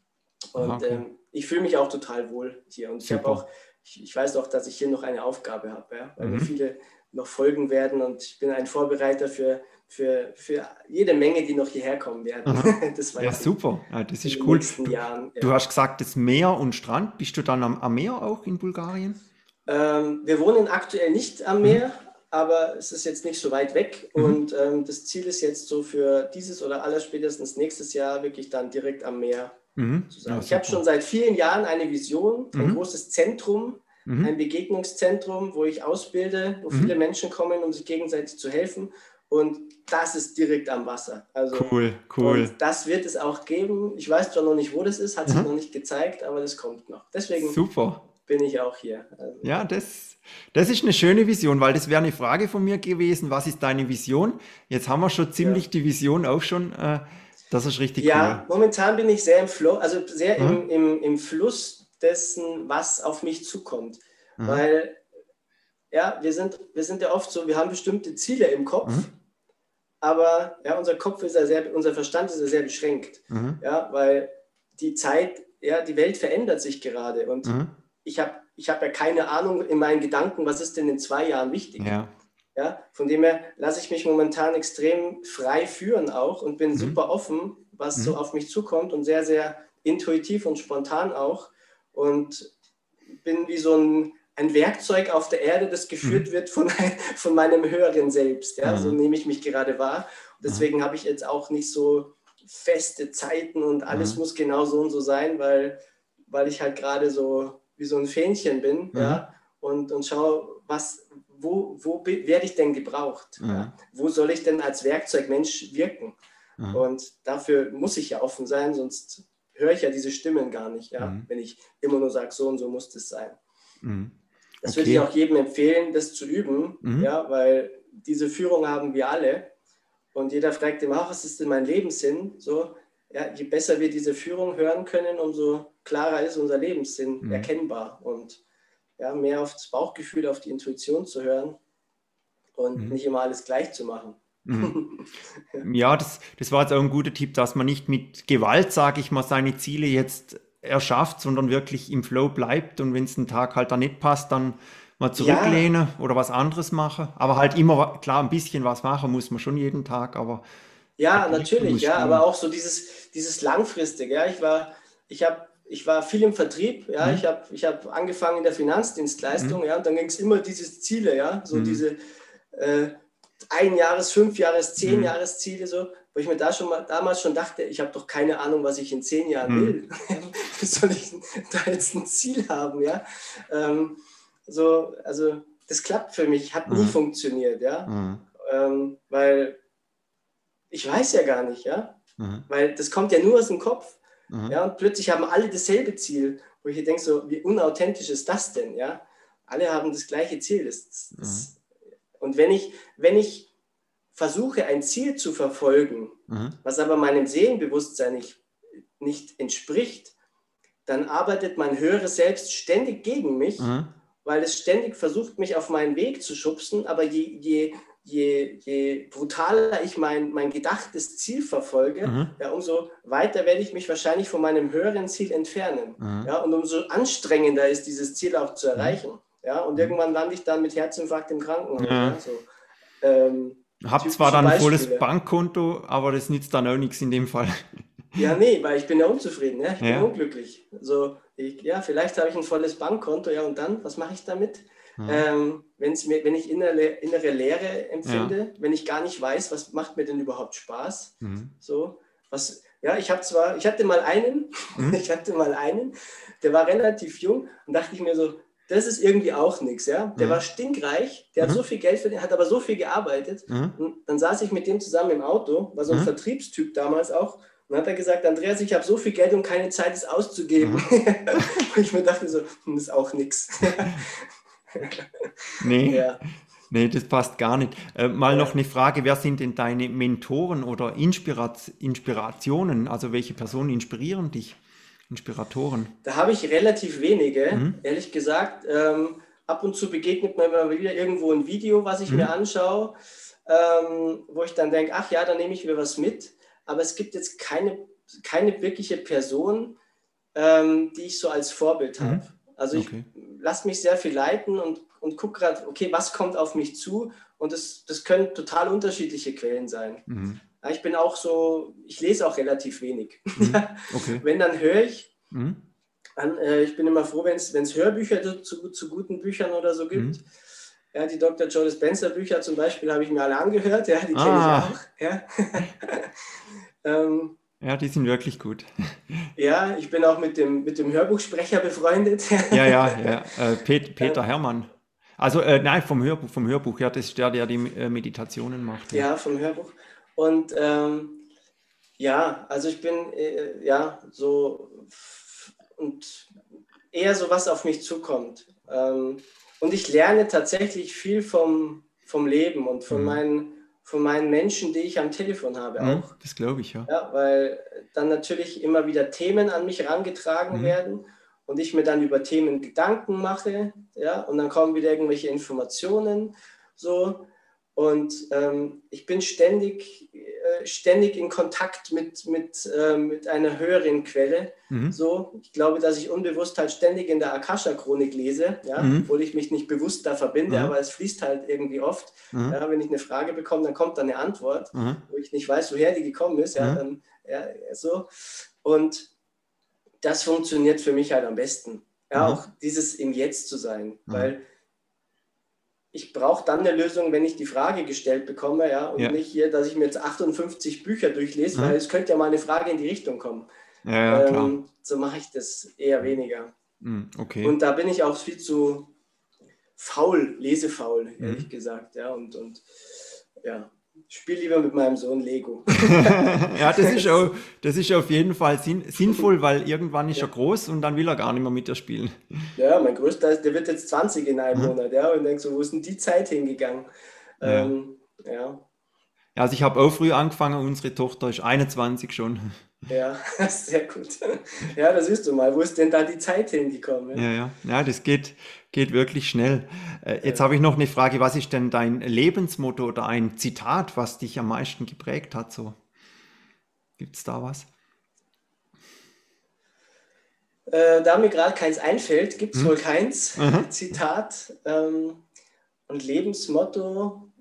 Und okay. ähm, ich fühle mich auch total wohl hier. Und ich habe auch, ich, ich weiß auch, dass ich hier noch eine Aufgabe habe, ja, weil mir Mhm. viele noch folgen werden und ich bin ein Vorbereiter für, für, für jede Menge, die noch hierher kommen werden. Ja, super. Ja, das ist cool. Du, Jahren. Ja. du hast gesagt, das Meer und Strand. Bist du dann am, am Meer auch in Bulgarien? Ähm, wir wohnen aktuell nicht am Meer, aber es ist jetzt nicht so weit weg. Mhm. Und ähm, das Ziel ist jetzt so für dieses oder allerspätestens nächstes Jahr wirklich dann direkt am Meer Mhm. zu sein. Ja, ich habe schon seit vielen Jahren eine Vision, ein Mhm. großes Zentrum, Mhm. ein Begegnungszentrum, wo ich ausbilde, wo Mhm. viele Menschen kommen, um sich gegenseitig zu helfen. Und das ist direkt am Wasser. Also, Cool, cool. Und das wird es auch geben. Ich weiß zwar noch nicht, wo das ist, hat sich Mhm. noch nicht gezeigt, aber das kommt noch. Deswegen Super. Bin ich auch hier. Also, Ja, das, das ist eine schöne Vision, weil das wäre eine Frage von mir gewesen. Was ist deine Vision? Jetzt haben wir schon ziemlich die Vision auch schon. Äh, das ist richtig Ja, cool. momentan bin ich sehr im Flow, also sehr Mhm. im, im, im Fluss dessen, was auf mich zukommt. Mhm. Weil, ja, wir sind, wir sind ja oft so, wir haben bestimmte Ziele im Kopf, Mhm. aber ja, unser Kopf ist ja sehr, unser Verstand ist ja sehr beschränkt. Mhm. Ja, weil die Zeit, ja, die Welt verändert sich gerade und Mhm. Ich habe ich hab ja keine Ahnung in meinen Gedanken, was ist denn in zwei Jahren wichtig. Ja. Ja, von dem her lasse ich mich momentan extrem frei führen auch und bin Mhm. super offen, was Mhm. so auf mich zukommt und sehr, sehr intuitiv und spontan auch. Und bin wie so ein, ein Werkzeug auf der Erde, das geführt wird von, von meinem höheren Selbst. Ja? Mhm. So nehme ich mich gerade wahr. Und deswegen habe ich jetzt auch nicht so feste Zeiten und alles Mhm. muss genau so und so sein, weil, weil ich halt gerade so wie so ein Fähnchen bin Mhm. ja? und, und schaue, was, wo, wo werde ich denn gebraucht? Mhm. Ja? Wo soll ich denn als Werkzeug Mensch wirken? Mhm. Und dafür muss ich ja offen sein, sonst höre ich ja diese Stimmen gar nicht, ja? Mhm. wenn ich immer nur sage, so und so muss das sein. Mhm. Das Okay. würde ich auch jedem empfehlen, das zu üben, Mhm. ja, weil diese Führung haben wir alle. Und jeder fragt immer, ach, was ist denn mein Lebenssinn? So, ja, je besser wir diese Führung hören können, umso klarer ist unser Lebenssinn Mhm. erkennbar. Und ja, mehr auf das Bauchgefühl, auf die Intuition zu hören und Mhm. nicht immer alles gleich zu machen. Mhm. Ja, das, das war jetzt auch ein guter Tipp, dass man nicht mit Gewalt, sage ich mal, seine Ziele jetzt erschafft, sondern wirklich im Flow bleibt und wenn es einen Tag halt da nicht passt, dann mal zurücklehne oder was anderes mache. Aber halt immer, klar, ein bisschen was machen muss man schon jeden Tag, aber Ja, natürlich, ja, aber auch so dieses, dieses langfristige. Ja, ich war, ich habe, ich war viel im Vertrieb. Ja, Mhm. ich habe, ich habe angefangen in der Finanzdienstleistung. Ja, und dann ging es immer dieses Ziele. Ja, so Mhm. diese äh, ein Jahres, fünf Jahres, zehn Mhm. Jahresziele so, wo ich mir da schon mal damals schon dachte, ich habe doch keine Ahnung, was ich in zehn Jahren Mhm. will. Wie soll ich da jetzt ein Ziel haben? Ja, ähm, so, also das klappt für mich, hat nie Mhm. funktioniert. Ja, mhm. ähm, weil ich weiß ja gar nicht, ja. Mhm. Weil das kommt ja nur aus dem Kopf. Mhm. Ja, und plötzlich haben alle dasselbe Ziel, wo ich denke, so, wie unauthentisch ist das denn? Ja? Alle haben das gleiche Ziel. Das, das, das, Und wenn ich, wenn ich versuche, ein Ziel zu verfolgen, mhm. was aber meinem Seelenbewusstsein nicht, nicht entspricht, dann arbeitet mein höheres Selbst ständig gegen mich, mhm. weil es ständig versucht, mich auf meinen Weg zu schubsen. Aber je, je, je, je brutaler ich mein, mein gedachtes Ziel verfolge, mhm. ja, umso weiter werde ich mich wahrscheinlich von meinem höheren Ziel entfernen. Mhm. Ja, und umso anstrengender ist dieses Ziel auch zu mhm. erreichen. Ja, und mhm. irgendwann lande ich dann mit Herzinfarkt im Krankenhaus. Ja. Ja, so. ähm, Hab zwar dann ein volles Bankkonto, aber das nützt dann auch nichts in dem Fall. Ja, nee, weil ich bin ja unzufrieden, ja? ich bin unglücklich. Also, ich, ja, vielleicht habe ich ein volles Bankkonto, ja, und dann, was mache ich damit? Mhm. Ähm, mir, wenn ich innere, innere Leere empfinde, ja. wenn ich gar nicht weiß, was macht mir denn überhaupt Spaß, mhm. so, was, ja, ich habe zwar, ich hatte mal einen, mhm. ich hatte mal einen, der war relativ jung und dachte ich mir so, das ist irgendwie auch nichts, ja. Der mhm. war stinkreich, der hat mhm. so viel Geld verdient, hat aber so viel gearbeitet. Mhm. Und dann saß ich mit dem zusammen im Auto, war so ein Vertriebstyp damals auch. Und dann hat er gesagt, Andreas, ich habe so viel Geld und keine Zeit, es auszugeben. und ich mir dachte so, hm, das ist auch nichts. nee. Ja. Nee, das passt gar nicht. Äh, mal ja. noch eine Frage, wer sind denn deine Mentoren oder Inspirat Inspirationen? Also welche Personen inspirieren dich? Inspiratoren? Da habe ich relativ wenige, mhm. ehrlich gesagt. Ähm, ab und zu begegnet mir immer wieder irgendwo ein Video, was ich mhm. mir anschaue, ähm, wo ich dann denke, ach ja, da nehme ich mir was mit. Aber es gibt jetzt keine, keine wirkliche Person, ähm, die ich so als Vorbild mhm. Also okay. ich lasse mich sehr viel leiten und, und gucke gerade, okay, was kommt auf mich zu? Und das, das können total unterschiedliche Quellen sein. Mhm. Ich bin auch so, ich lese auch relativ wenig. Mhm. Okay. Wenn, dann höre ich. Mhm. Dann, äh, ich bin immer froh, wenn es Hörbücher zu, zu, guten Büchern oder so gibt. Mhm. Ja, die Dr. Joe Spencer Bücher zum Beispiel habe ich mir alle angehört. Ja, die kenne ah. ich auch. Ja. ähm, ja, die sind wirklich gut. Ja, ich bin auch mit dem, mit dem Hörbuchsprecher befreundet. Ja, ja, ja. Äh, Pet, Peter Hermann. Also, äh, nein, vom Hörbuch, vom Hörbuch, ja, das ist der, der die äh, Meditationen macht. Ja, ja vom Hörbuch. Und ähm, ja, also ich bin äh, ja so und eher so was auf mich zukommt. Ähm, und ich lerne tatsächlich viel vom, vom Leben und von mhm. meinen von meinen Menschen, die ich am Telefon habe mhm, auch. Das glaube ich, ja. ja. Weil dann natürlich immer wieder Themen an mich herangetragen mhm. werden und ich mir dann über Themen Gedanken mache, ja, und dann kommen wieder irgendwelche Informationen, so. Und ähm, ich bin ständig, ständig in Kontakt mit, mit, äh, mit einer höheren Quelle. Mhm. So, ich glaube, dass ich unbewusst halt ständig in der Akasha-Chronik lese, ja, mhm. obwohl ich mich nicht bewusst da verbinde, mhm. aber es fließt halt irgendwie oft. Mhm. Ja, wenn ich eine Frage bekomme, dann kommt dann eine Antwort, mhm. wo ich nicht weiß, woher die gekommen ist. Ja, mhm. dann, ja, so. Und das funktioniert für mich halt am besten. Ja, auch dieses im Jetzt zu sein, weil ich brauche dann eine Lösung, wenn ich die Frage gestellt bekomme, ja, und ja. nicht hier, dass ich mir jetzt 58 Bücher durchlese, mhm. weil es könnte ja mal eine Frage in die Richtung kommen. Ja, ja, ähm, so mache ich das eher weniger. Mhm, okay. Und da bin ich auch viel zu faul, lesefaul, ehrlich mhm. gesagt, ja, und, und ja, spiele lieber mit meinem Sohn Lego. ja, das ist, auch, das ist auf jeden Fall sinn, sinnvoll, weil irgendwann ist ja. er groß und dann will er gar nicht mehr mit dir spielen. Ja, mein Größter, der wird jetzt 20 in einem mhm. Monat, ja, und denkt so, wo ist denn die Zeit hingegangen? Ja. Ähm, ja. ja. Also ich habe auch früh angefangen, unsere Tochter ist 21 schon. Ja, sehr gut. Ja, da siehst du mal, wo ist denn da die Zeit hingekommen? Ja, ja, ja, das geht, geht wirklich schnell. Äh, jetzt habe ich noch eine Frage, was ist denn dein Lebensmotto oder ein Zitat, was dich am meisten geprägt hat? So? Gibt es da was? Äh, da mir gerade keins einfällt, gibt es hm? wohl keins. Mhm. Zitat ähm, und Lebensmotto,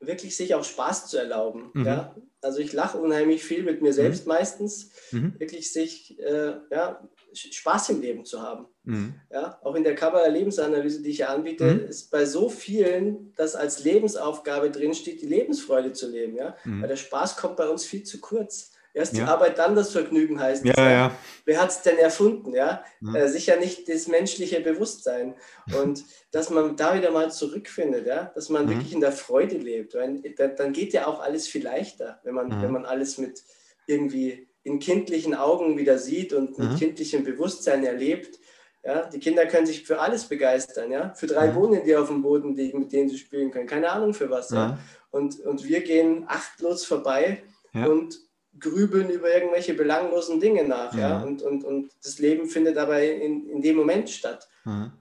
wirklich sich auch Spaß zu erlauben. Mhm. Ja? Also ich lache unheimlich viel mit mir selbst mhm. meistens. Mhm. Wirklich sich äh, ja, Spaß im Leben zu haben. Mhm. Ja, auch in der Kabbalah Lebensanalyse, die ich ja anbiete, mhm. ist bei so vielen, dass als Lebensaufgabe drinsteht, die Lebensfreude zu leben. Ja? Mhm. Weil der Spaß kommt bei uns viel zu kurz. Erst ja. die Arbeit, dann das Vergnügen heißt ja, ja. Wer hat es denn erfunden? Ja? Mhm. Äh, sicher nicht das menschliche Bewusstsein. Und dass man da wieder mal zurückfindet, ja? dass man mhm. wirklich in der Freude lebt. Weil, dann geht ja auch alles viel leichter, wenn man, mhm. wenn man alles mit irgendwie in kindlichen Augen wieder sieht und mit kindlichem Bewusstsein erlebt. Ja, die Kinder können sich für alles begeistern, ja, für drei Bohnen, die auf dem Boden liegen, mit denen sie spielen können, keine Ahnung für was. Ja. Und, und wir gehen achtlos vorbei und grübeln über irgendwelche belanglosen Dinge nach, ja, und, und, und das Leben findet dabei in, in dem Moment statt.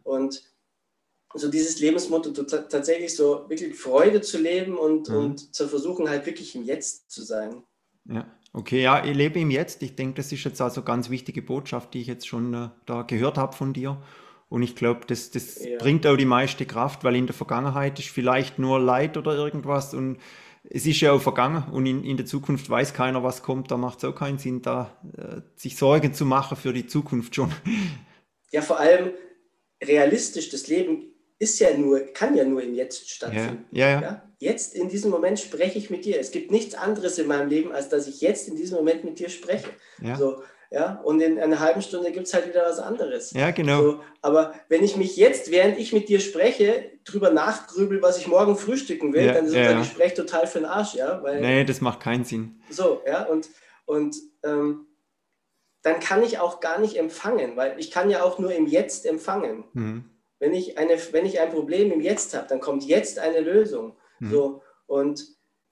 Und so dieses Lebensmotto tatsächlich so wirklich Freude zu leben und, mhm. und zu versuchen, halt wirklich im Jetzt zu sein. Ja, okay, ja, ich lebe im Jetzt. Ich denke, das ist jetzt also ganz wichtige Botschaft, die ich jetzt schon äh, da gehört habe von dir. Und ich glaube, das, das ja. bringt auch die meiste Kraft, weil in der Vergangenheit ist vielleicht nur Leid oder irgendwas und es ist ja auch vergangen und in, in der Zukunft weiß keiner, was kommt. Da macht es auch keinen Sinn, da äh, sich Sorgen zu machen für die Zukunft schon. Ja, vor allem realistisch das Leben ist ja nur, kann ja nur im Jetzt stattfinden. Ja, ja, ja. Jetzt in diesem Moment spreche ich mit dir. Es gibt nichts anderes in meinem Leben, als dass ich jetzt in diesem Moment mit dir spreche. Ja. So, ja, und in einer halben Stunde gibt es halt wieder was anderes. Ja, genau. So, aber wenn ich mich jetzt, während ich mit dir spreche, drüber nachgrübel, was ich morgen frühstücken will, dann ist unser Gespräch total für den Arsch, ja. Weil, nee, das macht keinen Sinn. So, ja, und, und ähm, dann kann ich auch gar nicht empfangen, weil ich kann ja auch nur im Jetzt empfangen. Mhm wenn ich, eine, wenn ich ein Problem im Jetzt habe, dann kommt jetzt eine Lösung. Mhm. So, und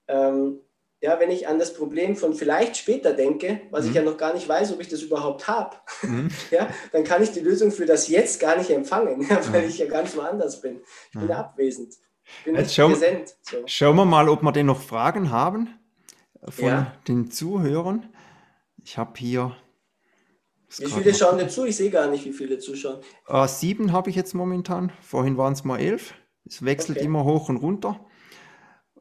ähm, ja, wenn ich an das Problem von vielleicht später denke, was mhm. ich ja noch gar nicht weiß, ob ich das überhaupt habe, mhm. ja, dann kann ich die Lösung für das Jetzt gar nicht empfangen, ja, weil ich ja ganz woanders bin. Ich bin abwesend. Ich bin Jetzt schau, präsent. So. Schauen wir mal, ob wir denn noch Fragen haben von ja. den Zuhörern. Ich habe hier wie viele schauen denn zu? Ich sehe gar nicht, wie viele zuschauen. Äh, sieben habe ich jetzt momentan. Vorhin waren es mal elf. Es wechselt okay. immer hoch und runter.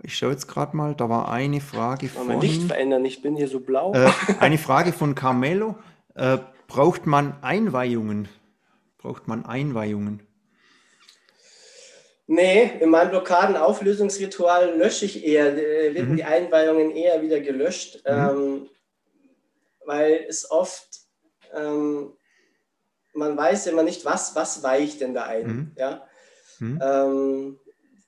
Ich schaue jetzt gerade mal, da war eine Frage von. Mein Licht verändern, ich bin hier so blau. Äh, eine Frage von Carmelo. Äh, braucht man Einweihungen? Braucht man Einweihungen? Nee, in meinem Blockadenauflösungsritual lösche ich eher, äh, werden mhm. die Einweihungen eher wieder gelöscht, mhm. ähm, weil es oft ähm, man weiß immer nicht, was, was weicht denn da ein. Mhm. Ja? Mhm. Ähm,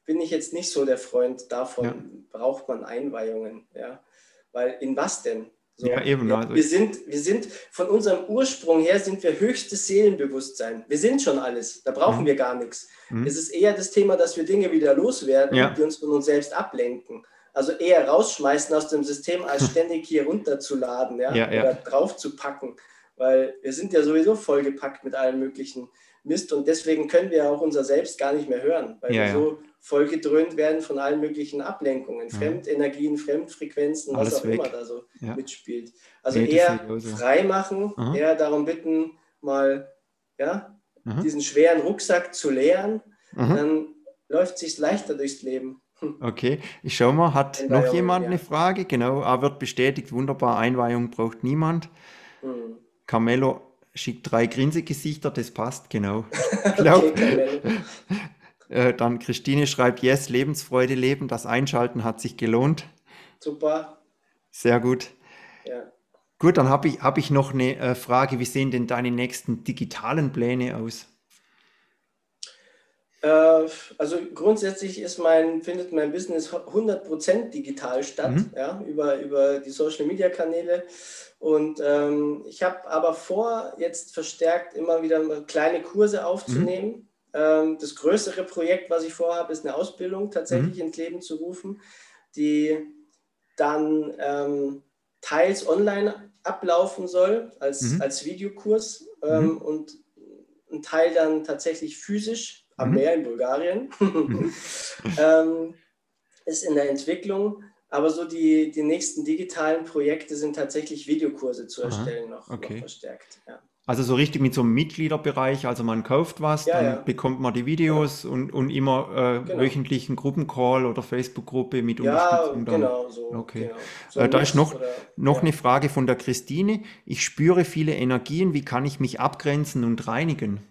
bin ich jetzt nicht so der Freund davon, ja. braucht man Einweihungen. Ja? Weil in was denn? So, ja, eben. Ja, also wir, sind, wir sind von unserem Ursprung her sind wir höchstes Seelenbewusstsein. Wir sind schon alles. Da brauchen mhm. wir gar nichts. Mhm. Es ist eher das Thema, dass wir Dinge wieder loswerden, ja. die uns von uns selbst ablenken. Also eher rausschmeißen aus dem System, als ständig hier runterzuladen ja? ja, oder drauf zu packen weil wir sind ja sowieso vollgepackt mit allem möglichen Mist und deswegen können wir auch unser Selbst gar nicht mehr hören, weil ja, wir ja. so vollgedröhnt werden von allen möglichen Ablenkungen, ja. Fremdenergien, Fremdfrequenzen, Alles was auch weg. immer da so mitspielt. Also nee, eher frei machen, Aha. eher darum bitten, mal ja, diesen schweren Rucksack zu leeren, Aha. dann läuft es sich leichter durchs Leben. Hm. Okay, ich schau mal, hat noch jemand eine Frage? Genau, A wird bestätigt, wunderbar, Einweihung braucht niemand. Hm. Carmelo schickt drei Grinsegesichter, das passt, genau. Glaub, okay, äh, dann Christine schreibt, yes, Lebensfreude leben, das Einschalten hat sich gelohnt. Super. Sehr gut. Ja. Gut, dann habe ich, hab ich noch eine äh, Frage. Wie sehen denn deine nächsten digitalen Pläne aus? Äh, also grundsätzlich ist mein, findet mein Business 100% digital statt, mhm. ja, über, über die Social-Media-Kanäle. Und ähm, ich habe aber vor, jetzt verstärkt immer wieder kleine Kurse aufzunehmen. Mhm. Ähm, das größere Projekt, was ich vorhabe, ist eine Ausbildung tatsächlich mhm. ins Leben zu rufen, die dann ähm, teils online ablaufen soll als, mhm. als Videokurs ähm, mhm. und ein Teil dann tatsächlich physisch am mhm. Meer in Bulgarien. Mhm. ähm, ist in der Entwicklung. Aber so die, die nächsten digitalen Projekte sind tatsächlich Videokurse zu erstellen, noch, okay. noch verstärkt. Ja. Also so richtig mit so einem Mitgliederbereich, also man kauft was, ja, dann ja. bekommt man die Videos ja. und, und immer äh, genau. wöchentlichen Gruppencall oder Facebook-Gruppe mit Unterstützung. Ja, genau so. Okay. Genau. So äh, da ist noch, oder, noch eine Frage von der Christine. Ich spüre viele Energien, wie kann ich mich abgrenzen und reinigen?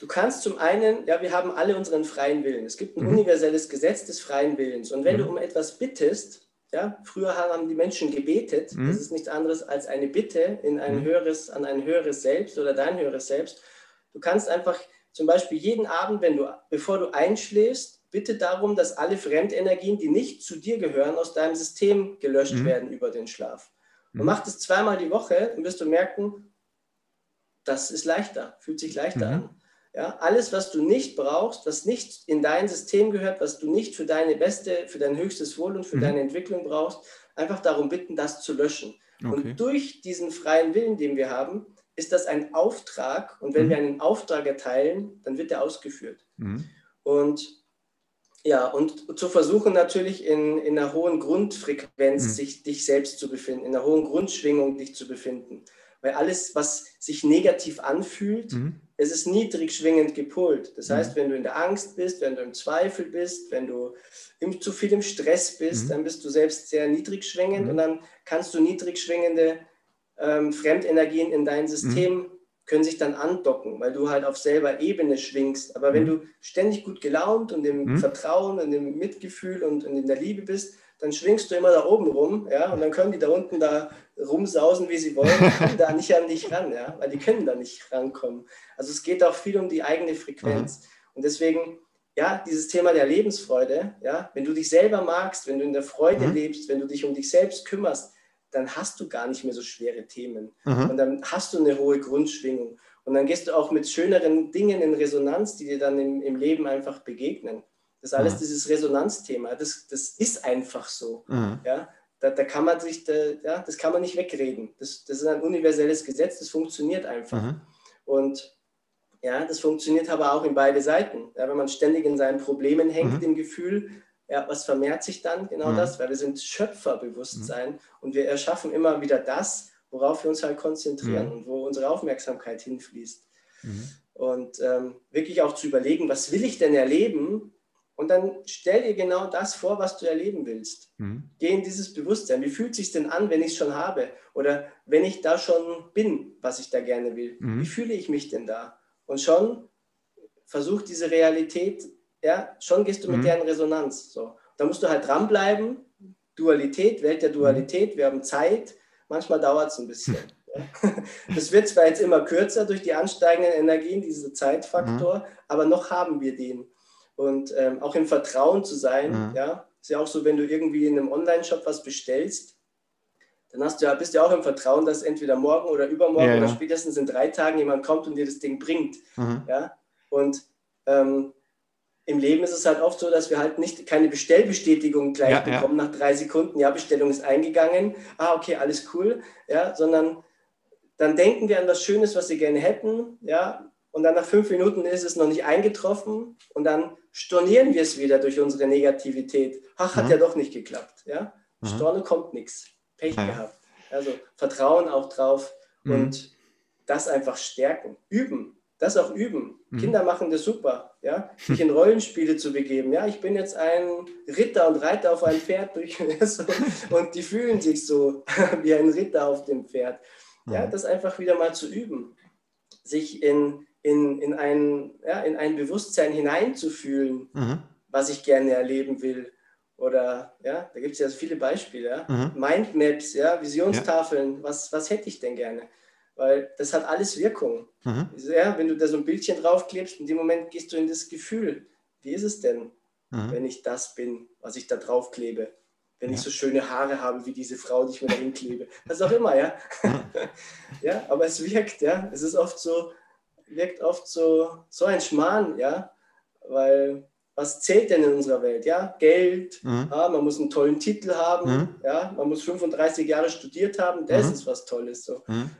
Du kannst zum einen, ja, wir haben alle unseren freien Willen. Es gibt ein mhm. universelles Gesetz des freien Willens. Und wenn mhm. du um etwas bittest, ja, früher haben die Menschen gebetet, mhm. das ist nichts anderes als eine Bitte in ein mhm. höheres, an ein höheres Selbst oder dein höheres Selbst. Du kannst einfach zum Beispiel jeden Abend, wenn du, bevor du einschläfst, bitte darum, dass alle Fremdenergien, die nicht zu dir gehören, aus deinem System gelöscht mhm. werden über den Schlaf. Und mhm. mach das zweimal die Woche, dann wirst du merken, das ist leichter, fühlt sich leichter an. Ja, alles, was du nicht brauchst, was nicht in dein System gehört, was du nicht für deine beste, für dein höchstes Wohl und für mhm. deine Entwicklung brauchst, einfach darum bitten, das zu löschen. Okay. Und durch diesen freien Willen, den wir haben, ist das ein Auftrag. Und wenn mhm. wir einen Auftrag erteilen, dann wird der ausgeführt. Mhm. Und ja, und zu versuchen natürlich in, in einer hohen Grundfrequenz mhm. sich dich selbst zu befinden, in einer hohen Grundschwingung dich zu befinden. Weil alles, was sich negativ anfühlt, mhm. Es ist niedrig schwingend gepolt. Das mhm. heißt, wenn du in der Angst bist, wenn du im Zweifel bist, wenn du im, zu viel im Stress bist, mhm. dann bist du selbst sehr niedrig schwingend mhm. und dann kannst du niedrig schwingende ähm, Fremdenergien in dein System mhm können sich dann andocken, weil du halt auf selber Ebene schwingst. Aber wenn mhm. du ständig gut gelaunt und im mhm. Vertrauen und im Mitgefühl und, und, in der Liebe bist, dann schwingst du immer da oben rum, ja, und dann können die da unten da rumsausen, wie sie wollen, kommen da nicht an dich ran, ja, weil die können da nicht rankommen. Also es geht auch viel um die eigene Frequenz. Mhm. Und deswegen, ja, dieses Thema der Lebensfreude, ja, wenn du dich selber magst, wenn du in der Freude mhm. lebst, wenn du dich um dich selbst kümmerst, dann hast du gar nicht mehr so schwere Themen. Mhm. Und dann hast du eine hohe Grundschwingung. Und dann gehst du auch mit schöneren Dingen in Resonanz, die dir dann im, im Leben einfach begegnen. Das ist alles mhm. dieses Resonanzthema. Das, das ist einfach so. Mhm. Ja? Da, da, kann man sich, da, ja, das kann man nicht wegreden. Das, das ist ein universelles Gesetz, das funktioniert einfach. Mhm. Und ja, das funktioniert aber auch in beide Seiten. Ja, wenn man ständig in seinen Problemen hängt, mhm. im Gefühl, ja, was vermehrt sich dann? Genau mhm. das, weil wir sind Schöpferbewusstsein mhm. und wir erschaffen immer wieder das, worauf wir uns halt konzentrieren und wo unsere Aufmerksamkeit hinfließt. Und ähm, wirklich auch zu überlegen, was will ich denn erleben? Und dann stell dir genau das vor, was du erleben willst. Mhm. Geh in dieses Bewusstsein. Wie fühlt es sich denn an, wenn ich es schon habe? Oder wenn ich da schon bin, was ich da gerne will? Mhm. Wie fühle ich mich denn da? Und schon versuch diese Realität ja, schon gehst du mit mhm. der in Resonanz. So. Da musst du halt dranbleiben. Dualität, Welt der Dualität, wir haben Zeit. Manchmal dauert es ein bisschen. Das wird zwar jetzt immer kürzer durch die ansteigenden Energien, dieser Zeitfaktor, mhm. aber noch haben wir den. Und ähm, auch im Vertrauen zu sein, mhm. ja, ist ja auch so, wenn du irgendwie in einem Online-Shop was bestellst, dann hast du ja, bist du ja auch im Vertrauen, dass entweder morgen oder übermorgen ja, oder ja. spätestens in drei Tagen jemand kommt und dir das Ding bringt. Mhm. Ja? Und ähm, im Leben ist es halt oft so, dass wir halt nicht keine Bestellbestätigung gleich ja, bekommen ja. nach drei Sekunden. Ja, Bestellung ist eingegangen. Ah, okay, alles cool. Ja, sondern dann denken wir an was Schönes, was wir gerne hätten. Ja, und dann nach fünf Minuten ist es noch nicht eingetroffen und dann stornieren wir es wieder durch unsere Negativität. Ach, hat mhm. ja doch nicht geklappt. Ja, mhm. Storne kommt nichts. Pech ja. gehabt. Also Vertrauen auch drauf mhm. und das einfach stärken, üben das auch üben. Mhm. Kinder machen das super, ja, sich in Rollenspiele zu begeben. Ja, ich bin jetzt ein Ritter und reite auf ein Pferd durch und die fühlen sich so wie ein Ritter auf dem Pferd. Ja, mhm. das einfach wieder mal zu üben, sich in, in, in, ein, ja, in ein Bewusstsein hineinzufühlen, mhm. was ich gerne erleben will. Oder ja, da gibt es ja viele Beispiele. Ja? Mhm. Mindmaps, ja, Visionstafeln, ja. Was, was hätte ich denn gerne? weil das hat alles Wirkung. Mhm. Ja, wenn du da so ein Bildchen draufklebst, in dem Moment gehst du in das Gefühl, wie ist es denn, mhm. wenn ich das bin, was ich da draufklebe? Wenn ja. ich so schöne Haare habe wie diese Frau, die ich mir da hinklebe. Was auch immer, ja. Mhm. ja, aber es wirkt, ja. Es ist oft so, wirkt oft so, so ein Schmarrn, ja. Weil was zählt denn in unserer Welt? Ja, Geld, mhm. ja, man muss einen tollen Titel haben, mhm. ja, man muss 35 Jahre studiert haben, das mhm. ist was Tolles. So. Mhm.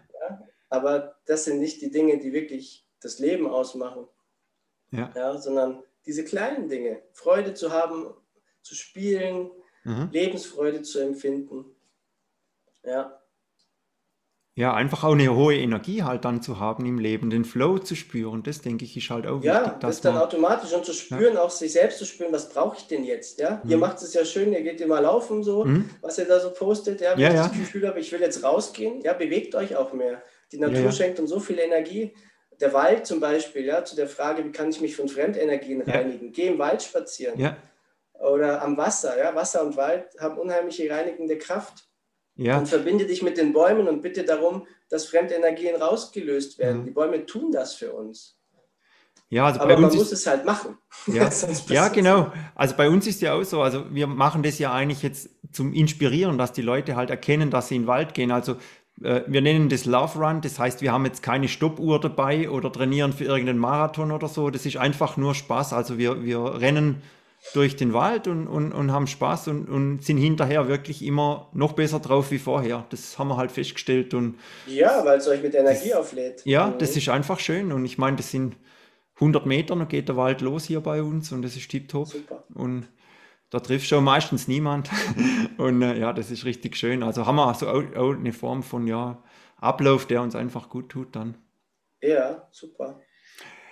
Aber das sind nicht die Dinge, die wirklich das Leben ausmachen, ja. ja sondern diese kleinen Dinge. Freude zu haben, zu spielen, mhm. Lebensfreude zu empfinden. Ja. Ja, einfach auch eine hohe Energie halt dann zu haben im Leben, den Flow zu spüren, das denke ich ist halt auch ja, wichtig. Ja, das dann automatisch und zu spüren, ja. auch sich selbst zu spüren, was brauche ich denn jetzt? Ja, mhm. ihr macht es ja schön, ihr geht immer laufen so, mhm. was ihr da so postet, ja, wenn ja, ich das Gefühl habe, ich will jetzt rausgehen, ja, bewegt euch auch mehr. Die Natur schenkt uns so viel Energie. Der Wald zum Beispiel, ja, zu der Frage, wie kann ich mich von Fremdenergien reinigen? Geh im Wald spazieren. Ja. Oder am Wasser. Ja? Wasser und Wald haben unheimliche reinigende Kraft. Ja. Und verbinde dich mit den Bäumen und bitte darum, dass Fremdenergien rausgelöst werden. Mhm. Die Bäume tun das für uns. Ja, also Aber man muss es halt machen. Ja, ja genau. Also bei uns ist ja auch so, also wir machen das ja eigentlich jetzt zum Inspirieren, dass die Leute halt erkennen, dass sie in den Wald gehen. Also äh, wir nennen das Love Run, das heißt, wir haben jetzt keine Stoppuhr dabei oder trainieren für irgendeinen Marathon oder so. Das ist einfach nur Spaß. Also wir, wir rennen durch den Wald und, und, und haben Spaß und, und sind hinterher wirklich immer noch besser drauf wie vorher. Das haben wir halt festgestellt. Und ja, weil es euch mit Energie das, auflädt. Ja, mhm. das ist einfach schön. Und ich meine, das sind 100 Meter, dann geht der Wald los hier bei uns und das ist tiptop. Super. Und da trifft schon meistens niemand. und äh, ja, das ist richtig schön. Also haben wir so auch, auch eine Form von ja, Ablauf, der uns einfach gut tut dann. Ja, super.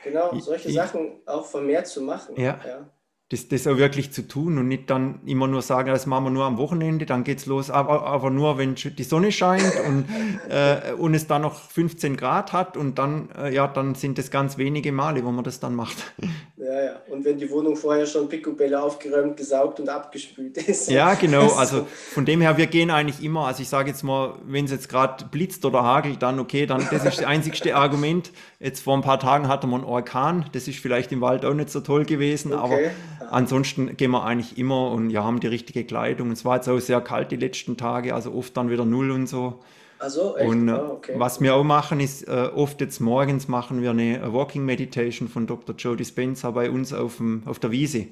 Genau, solche ich, Sachen auch vermehrt zu machen. Ja. ja das, das auch wirklich zu tun und nicht dann immer nur sagen, das machen wir nur am Wochenende, dann geht's los, aber, aber nur, wenn die Sonne scheint und, äh, und es dann noch 15 Grad hat und dann, äh, ja, dann sind es ganz wenige Male, wo man das dann macht. Ja, ja. Und wenn die Wohnung vorher schon picobello aufgeräumt, gesaugt und abgespült ist. Ja, genau. Also von dem her, wir gehen eigentlich immer, also ich sage jetzt mal, wenn es jetzt gerade blitzt oder hagelt, dann okay, dann das ist das einzigste Argument. Jetzt vor ein paar Tagen hatten wir einen Orkan, das ist vielleicht im Wald auch nicht so toll gewesen, okay. aber ansonsten gehen wir eigentlich immer und ja, haben die richtige Kleidung. Es war jetzt auch sehr kalt die letzten Tage, also oft dann wieder null und so. Also, echt? Und ah, okay. was wir auch machen, ist äh, oft jetzt morgens machen wir eine Walking Meditation von Dr. Joe Dispenza bei uns auf, dem, auf der Wiese.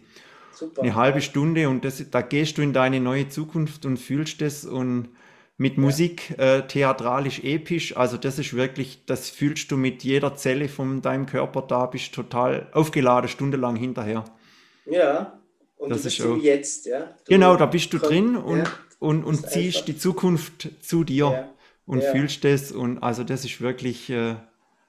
Super. Eine halbe Stunde und das, da gehst du in deine neue Zukunft und fühlst es und mit Musik äh, theatralisch episch. Also das ist wirklich, das fühlst du mit jeder Zelle von deinem Körper da, bist total aufgeladen, stundenlang hinterher. Ja, und das ist auch, jetzt, ja. Du genau, da bist du drin und, ja, und, und ziehst einfach. die Zukunft zu dir ja, und ja. fühlst das. Und also das ist wirklich äh,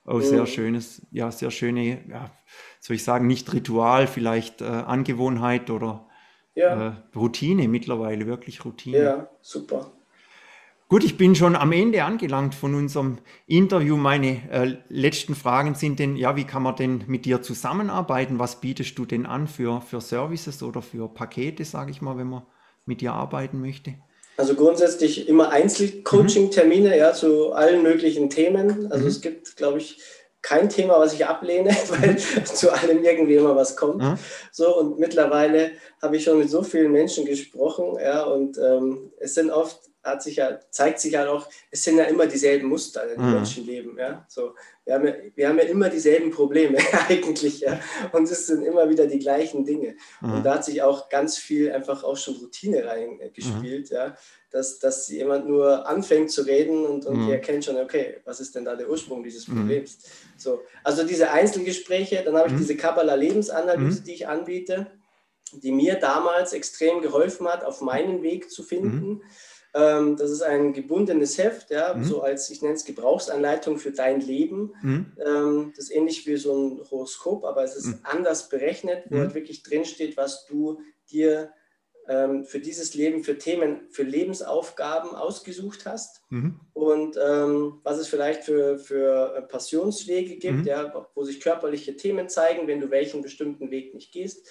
auch mhm. sehr schönes, ja, sehr schöne, ja, soll ich sagen, nicht Ritual, vielleicht äh, Angewohnheit oder äh, Routine mittlerweile, wirklich Routine. Ja, super. Gut, ich bin schon am Ende angelangt von unserem Interview. Meine äh, letzten Fragen sind denn, ja, wie kann man denn mit dir zusammenarbeiten? Was bietest du denn an für, für Services oder für Pakete, sage ich mal, wenn man mit dir arbeiten möchte? Also grundsätzlich immer Einzelcoaching-Termine, mhm. ja, zu allen möglichen Themen. Also mhm. es gibt, glaube ich, kein Thema, was ich ablehne, weil zu allem irgendwie immer was kommt. Mhm. So und mittlerweile habe ich schon mit so vielen Menschen gesprochen, ja, und ähm, es sind oft hat sich ja, zeigt sich ja auch, es sind ja immer dieselben Muster, die mhm. Menschen leben. Ja? So, wir, haben ja, wir haben ja immer dieselben Probleme eigentlich. Ja? Und es sind immer wieder die gleichen Dinge. Mhm. Und da hat sich auch ganz viel einfach auch schon Routine reingespielt, mhm. ja? dass, dass jemand nur anfängt zu reden und, und mhm. erkennt schon, okay, was ist denn da der Ursprung dieses mhm. Problems? So, also diese Einzelgespräche, dann habe ich mhm. diese Kabbalah-Lebensanalyse, die ich anbiete die mir damals extrem geholfen hat, auf meinen Weg zu finden. Mhm. Ähm, das ist ein gebundenes Heft, ja, mhm. so als ich nenne es Gebrauchsanleitung für dein Leben. Mhm. Ähm, das ist ähnlich wie so ein Horoskop, aber es ist mhm. anders berechnet, wo halt wirklich drinsteht, was du dir ähm, für dieses Leben, für Themen, für Lebensaufgaben ausgesucht hast mhm. und ähm, was es vielleicht für, für äh, Passionswege gibt, mhm. ja, wo sich körperliche Themen zeigen, wenn du welchen bestimmten Weg nicht gehst.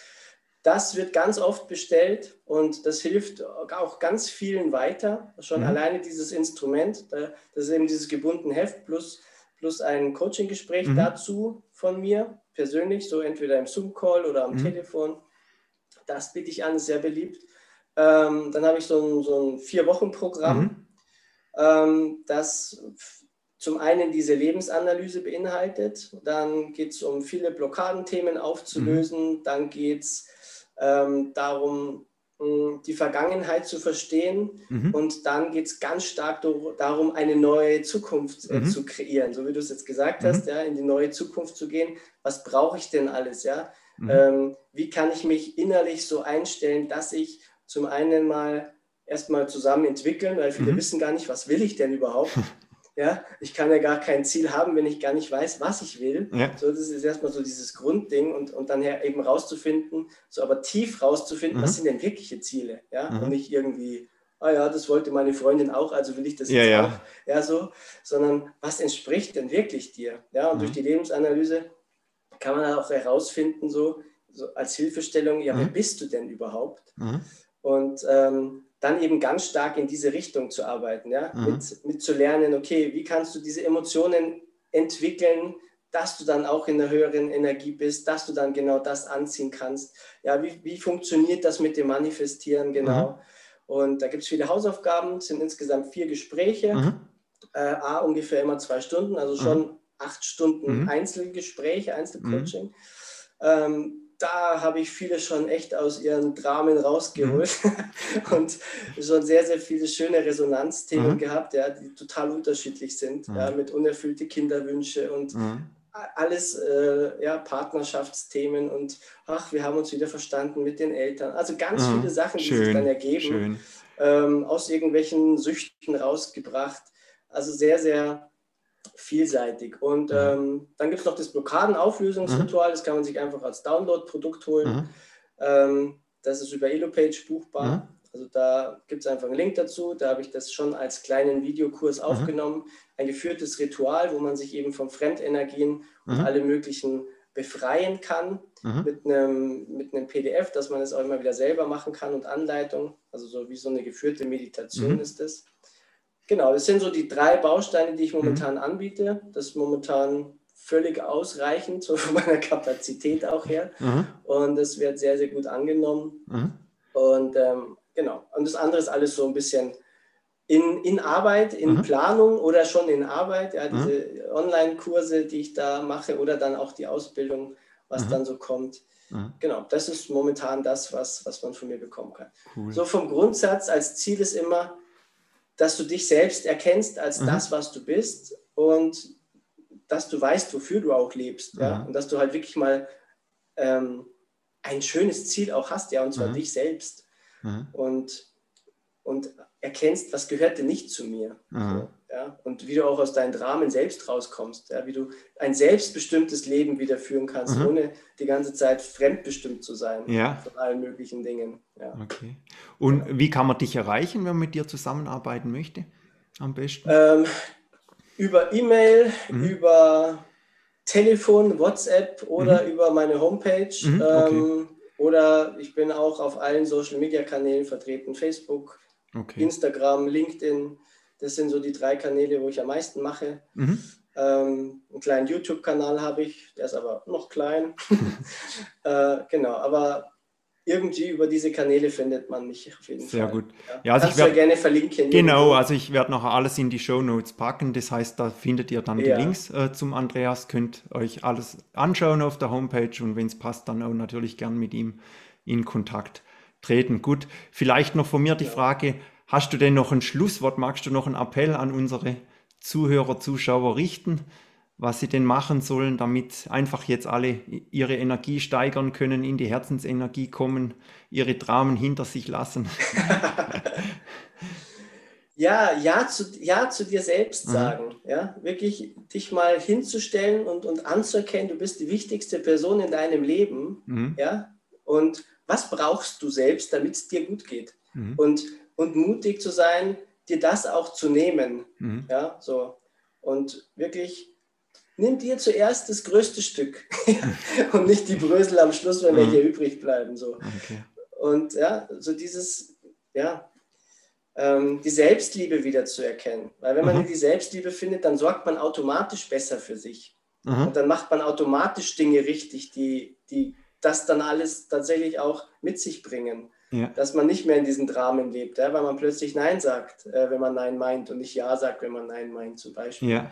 Das wird ganz oft bestellt und das hilft auch ganz vielen weiter. Schon mhm. alleine dieses Instrument, das ist eben dieses gebundene Heft plus, plus ein Coaching-Gespräch mhm. dazu von mir persönlich, so entweder im Zoom-Call oder am mhm. Telefon. Das biete ich an, sehr beliebt. Ähm, dann habe ich so ein, so ein Vier-Wochen-Programm, mhm. ähm, das zum einen diese Lebensanalyse beinhaltet. Dann geht es um viele Blockadenthemen aufzulösen. Mhm. Dann geht es ähm, darum, die Vergangenheit zu verstehen mhm. und dann geht es ganz stark darum, eine neue Zukunft äh, mhm. zu kreieren, so wie du es jetzt gesagt mhm. hast, ja, in die neue Zukunft zu gehen. Was brauche ich denn alles? Ja? Mhm. Ähm, wie kann ich mich innerlich so einstellen, dass ich zum einen mal erstmal zusammen entwickeln, weil viele mhm. wissen gar nicht, was will ich denn überhaupt? Ja, ich kann ja gar kein Ziel haben, wenn ich gar nicht weiß, was ich will. Ja. So, das ist erstmal so dieses Grundding und, und dann eben rauszufinden, so aber tief rauszufinden, mhm. was sind denn wirkliche Ziele, ja, mhm. und nicht irgendwie, ah ja, das wollte meine Freundin auch, also will ich das jetzt ja, auch, ja, so, sondern was entspricht denn wirklich dir, ja, und mhm. durch die Lebensanalyse kann man auch herausfinden, so, so als Hilfestellung, ja, wer mhm. bist du denn überhaupt? Mhm. Und ähm, dann eben ganz stark in diese Richtung zu arbeiten, ja, mhm. mit, mit zu lernen, okay, wie kannst du diese Emotionen entwickeln, dass du dann auch in einer höheren Energie bist, dass du dann genau das anziehen kannst. Ja, wie, wie funktioniert das mit dem Manifestieren genau? Mhm. Und da gibt es viele Hausaufgaben, es sind insgesamt vier Gespräche. Mhm. äh, A, ungefähr immer zwei Stunden, also schon mhm. acht Stunden mhm. Einzelgespräche, Einzelcoaching. Mhm. Ähm, da habe ich viele schon echt aus ihren Dramen rausgeholt mhm. und schon sehr, sehr viele schöne Resonanzthemen mhm. gehabt, ja, die total unterschiedlich sind, mhm. ja, mit unerfüllte Kinderwünsche und mhm. alles äh, ja, Partnerschaftsthemen und ach, wir haben uns wieder verstanden mit den Eltern. Also ganz mhm. viele Sachen, die Schön. sich dann ergeben, ähm, aus irgendwelchen Süchten rausgebracht. Also sehr, sehr vielseitig. Und mhm. ähm, dann gibt es noch das Blockadenauflösungsritual, mhm. das kann man sich einfach als Download-Produkt holen. Mhm. Ähm, das ist über Elopage buchbar. Mhm. Also da gibt es einfach einen Link dazu. Da habe ich das schon als kleinen Videokurs mhm. aufgenommen. Ein geführtes Ritual, wo man sich eben von Fremdenergien und alle möglichen befreien kann mit, einem, mit einem PDF, dass man es auch immer wieder selber machen kann und Anleitung. Also so wie so eine geführte Meditation ist das. Genau, das sind so die drei Bausteine, die ich momentan mhm. anbiete. Das ist momentan völlig ausreichend, so von meiner Kapazität auch her. Mhm. Und es wird sehr, sehr gut angenommen. Mhm. Und ähm, genau, und das andere ist alles so ein bisschen in, in Arbeit, in mhm. Planung oder schon in Arbeit. Ja, diese mhm. Online-Kurse, die ich da mache oder dann auch die Ausbildung, was mhm. dann so kommt. Genau, das ist momentan das, was, was man von mir bekommen kann. Cool. So vom Grundsatz als Ziel ist immer, dass du dich selbst erkennst als mhm. das, was du bist und dass du weißt, wofür du auch lebst. Mhm. Ja? Und dass du halt wirklich mal ähm, ein schönes Ziel auch hast, ja, und zwar mhm. dich selbst. Mhm. Und, und erkennst, was gehört denn nicht zu mir. Mhm. So. Ja? Und wie du auch aus deinen Dramen selbst rauskommst, ja? wie du ein selbstbestimmtes Leben wieder führen kannst, mhm. ohne die ganze Zeit fremdbestimmt zu sein ja. von allen möglichen Dingen. Ja. Okay. Und ja. wie kann man dich erreichen, wenn man mit dir zusammenarbeiten möchte? Am besten? Ähm, über E-Mail, mhm. über Telefon, WhatsApp oder mhm. über meine Homepage. Mhm. Okay. Ähm, oder ich bin auch auf allen Social Media Kanälen vertreten: Facebook, okay. Instagram, LinkedIn. Das sind so die drei Kanäle, wo ich am meisten mache. Mhm. Ähm, einen kleinen YouTube-Kanal habe ich, der ist aber noch klein. äh, genau, aber irgendwie über diese Kanäle findet man mich auf jeden Sehr Fall. Sehr gut. Ja, ja also ich werde gerne verlinken. Genau, irgendwo. also ich werde noch alles in die Show Notes packen. Das heißt, da findet ihr dann ja. die Links äh, zum Andreas, könnt euch alles anschauen auf der Homepage und wenn es passt, dann auch natürlich gern mit ihm in Kontakt treten. Gut, vielleicht noch von mir die ja. Frage, Hast du denn noch ein Schlusswort? Magst du noch einen Appell an unsere Zuhörer, Zuschauer richten, was sie denn machen sollen, damit einfach jetzt alle ihre Energie steigern können, in die Herzensenergie kommen, ihre Dramen hinter sich lassen? ja, ja zu, ja zu dir selbst mhm. sagen. Mhm. Ja, wirklich dich mal hinzustellen und, und anzuerkennen, du bist die wichtigste Person in deinem Leben. Mhm. Ja, und was brauchst du selbst, damit es dir gut geht? Mhm. Und und mutig zu sein, dir das auch zu nehmen. Mhm. Ja, so. Und wirklich, nimm dir zuerst das größte Stück und nicht die Brösel am Schluss, wenn mhm. welche übrig bleiben. So. Okay. Und ja, so dieses, ja, ähm, die Selbstliebe wieder zu erkennen. Weil wenn man mhm. die Selbstliebe findet, dann sorgt man automatisch besser für sich. Mhm. Und dann macht man automatisch Dinge richtig, die, die das dann alles tatsächlich auch mit sich bringen. Ja. Dass man nicht mehr in diesen Dramen lebt, ja, weil man plötzlich Nein sagt, äh, wenn man Nein meint und nicht Ja sagt, wenn man Nein meint, zum Beispiel. Ja.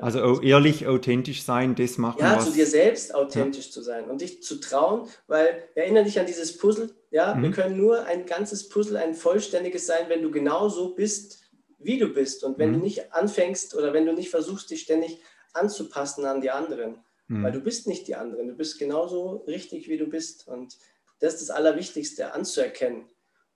Also ehrlich, authentisch sein, das machen Ja, was. zu dir selbst authentisch ja. zu sein und dich zu trauen, weil erinnere dich an dieses Puzzle. Ja, mhm. wir können nur ein ganzes Puzzle, ein vollständiges sein, wenn du genau so bist, wie du bist und wenn mhm. du nicht anfängst oder wenn du nicht versuchst, dich ständig anzupassen an die anderen, mhm. weil du bist nicht die anderen, du bist genauso richtig, wie du bist und das ist das Allerwichtigste, anzuerkennen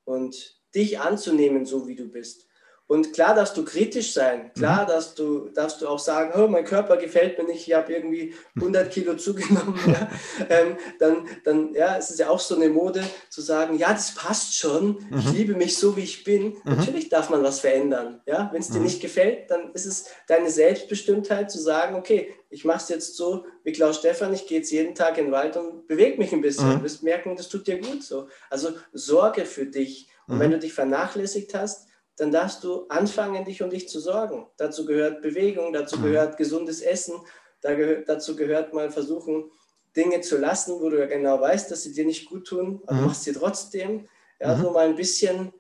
und dich anzunehmen, so wie du bist. Und klar darfst du kritisch sein, klar mhm. darfst, du, darfst du auch sagen, oh, mein Körper gefällt mir nicht, ich habe irgendwie 100 Kilo zugenommen. ja. ähm, dann, dann ja, es ist ja auch so eine Mode zu sagen, ja, das passt schon, mhm. ich liebe mich so, wie ich bin. Mhm. Natürlich darf man was verändern. Ja? Wenn es dir mhm. nicht gefällt, dann ist es deine Selbstbestimmtheit zu sagen, okay, ich mache es jetzt so wie Klaus Stefan, ich gehe jetzt jeden Tag in den Wald und bewege mich ein bisschen. Mhm. Du wirst merken, das tut dir gut so. Also sorge für dich. Und wenn mhm. du dich vernachlässigt hast, dann darfst du anfangen, dich um dich zu sorgen. Dazu gehört Bewegung, dazu mhm. gehört gesundes Essen, dazu gehört mal versuchen, Dinge zu lassen, wo du ja genau weißt, dass sie dir nicht gut tun, aber mhm. machst sie trotzdem. Ja, mhm. so mal ein bisschen,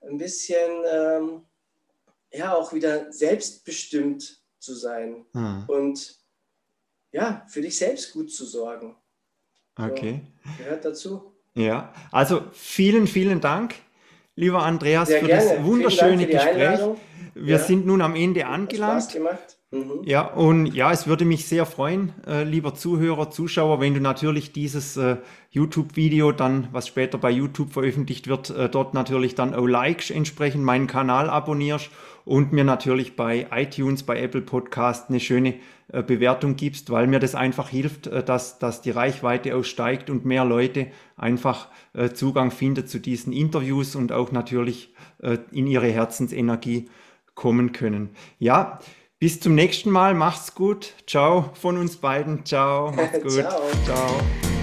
ein bisschen ähm, ja auch wieder selbstbestimmt zu sein hm. und ja, für dich selbst gut zu sorgen. Okay. So, gehört dazu. Ja, also vielen, vielen Dank, lieber Andreas, Sehr für gerne. das wunderschöne Gespräch. Wir ja. sind nun am Ende angelangt. Mhm. Ja, und ja, es würde mich sehr freuen, äh, lieber Zuhörer, Zuschauer, wenn du natürlich dieses äh, YouTube-Video dann, was später bei YouTube veröffentlicht wird, äh, dort natürlich dann auch likes, entsprechend meinen Kanal abonnierst und mir natürlich bei iTunes, bei Apple Podcast eine schöne äh, Bewertung gibst, weil mir das einfach hilft, äh, dass, dass die Reichweite auch steigt und mehr Leute einfach äh, Zugang finden zu diesen Interviews und auch natürlich in ihre Herzensenergie kommen können. Ja, bis zum nächsten Mal. Macht's gut. Ciao von uns beiden. Ciao. Macht's gut. Ciao. Ciao.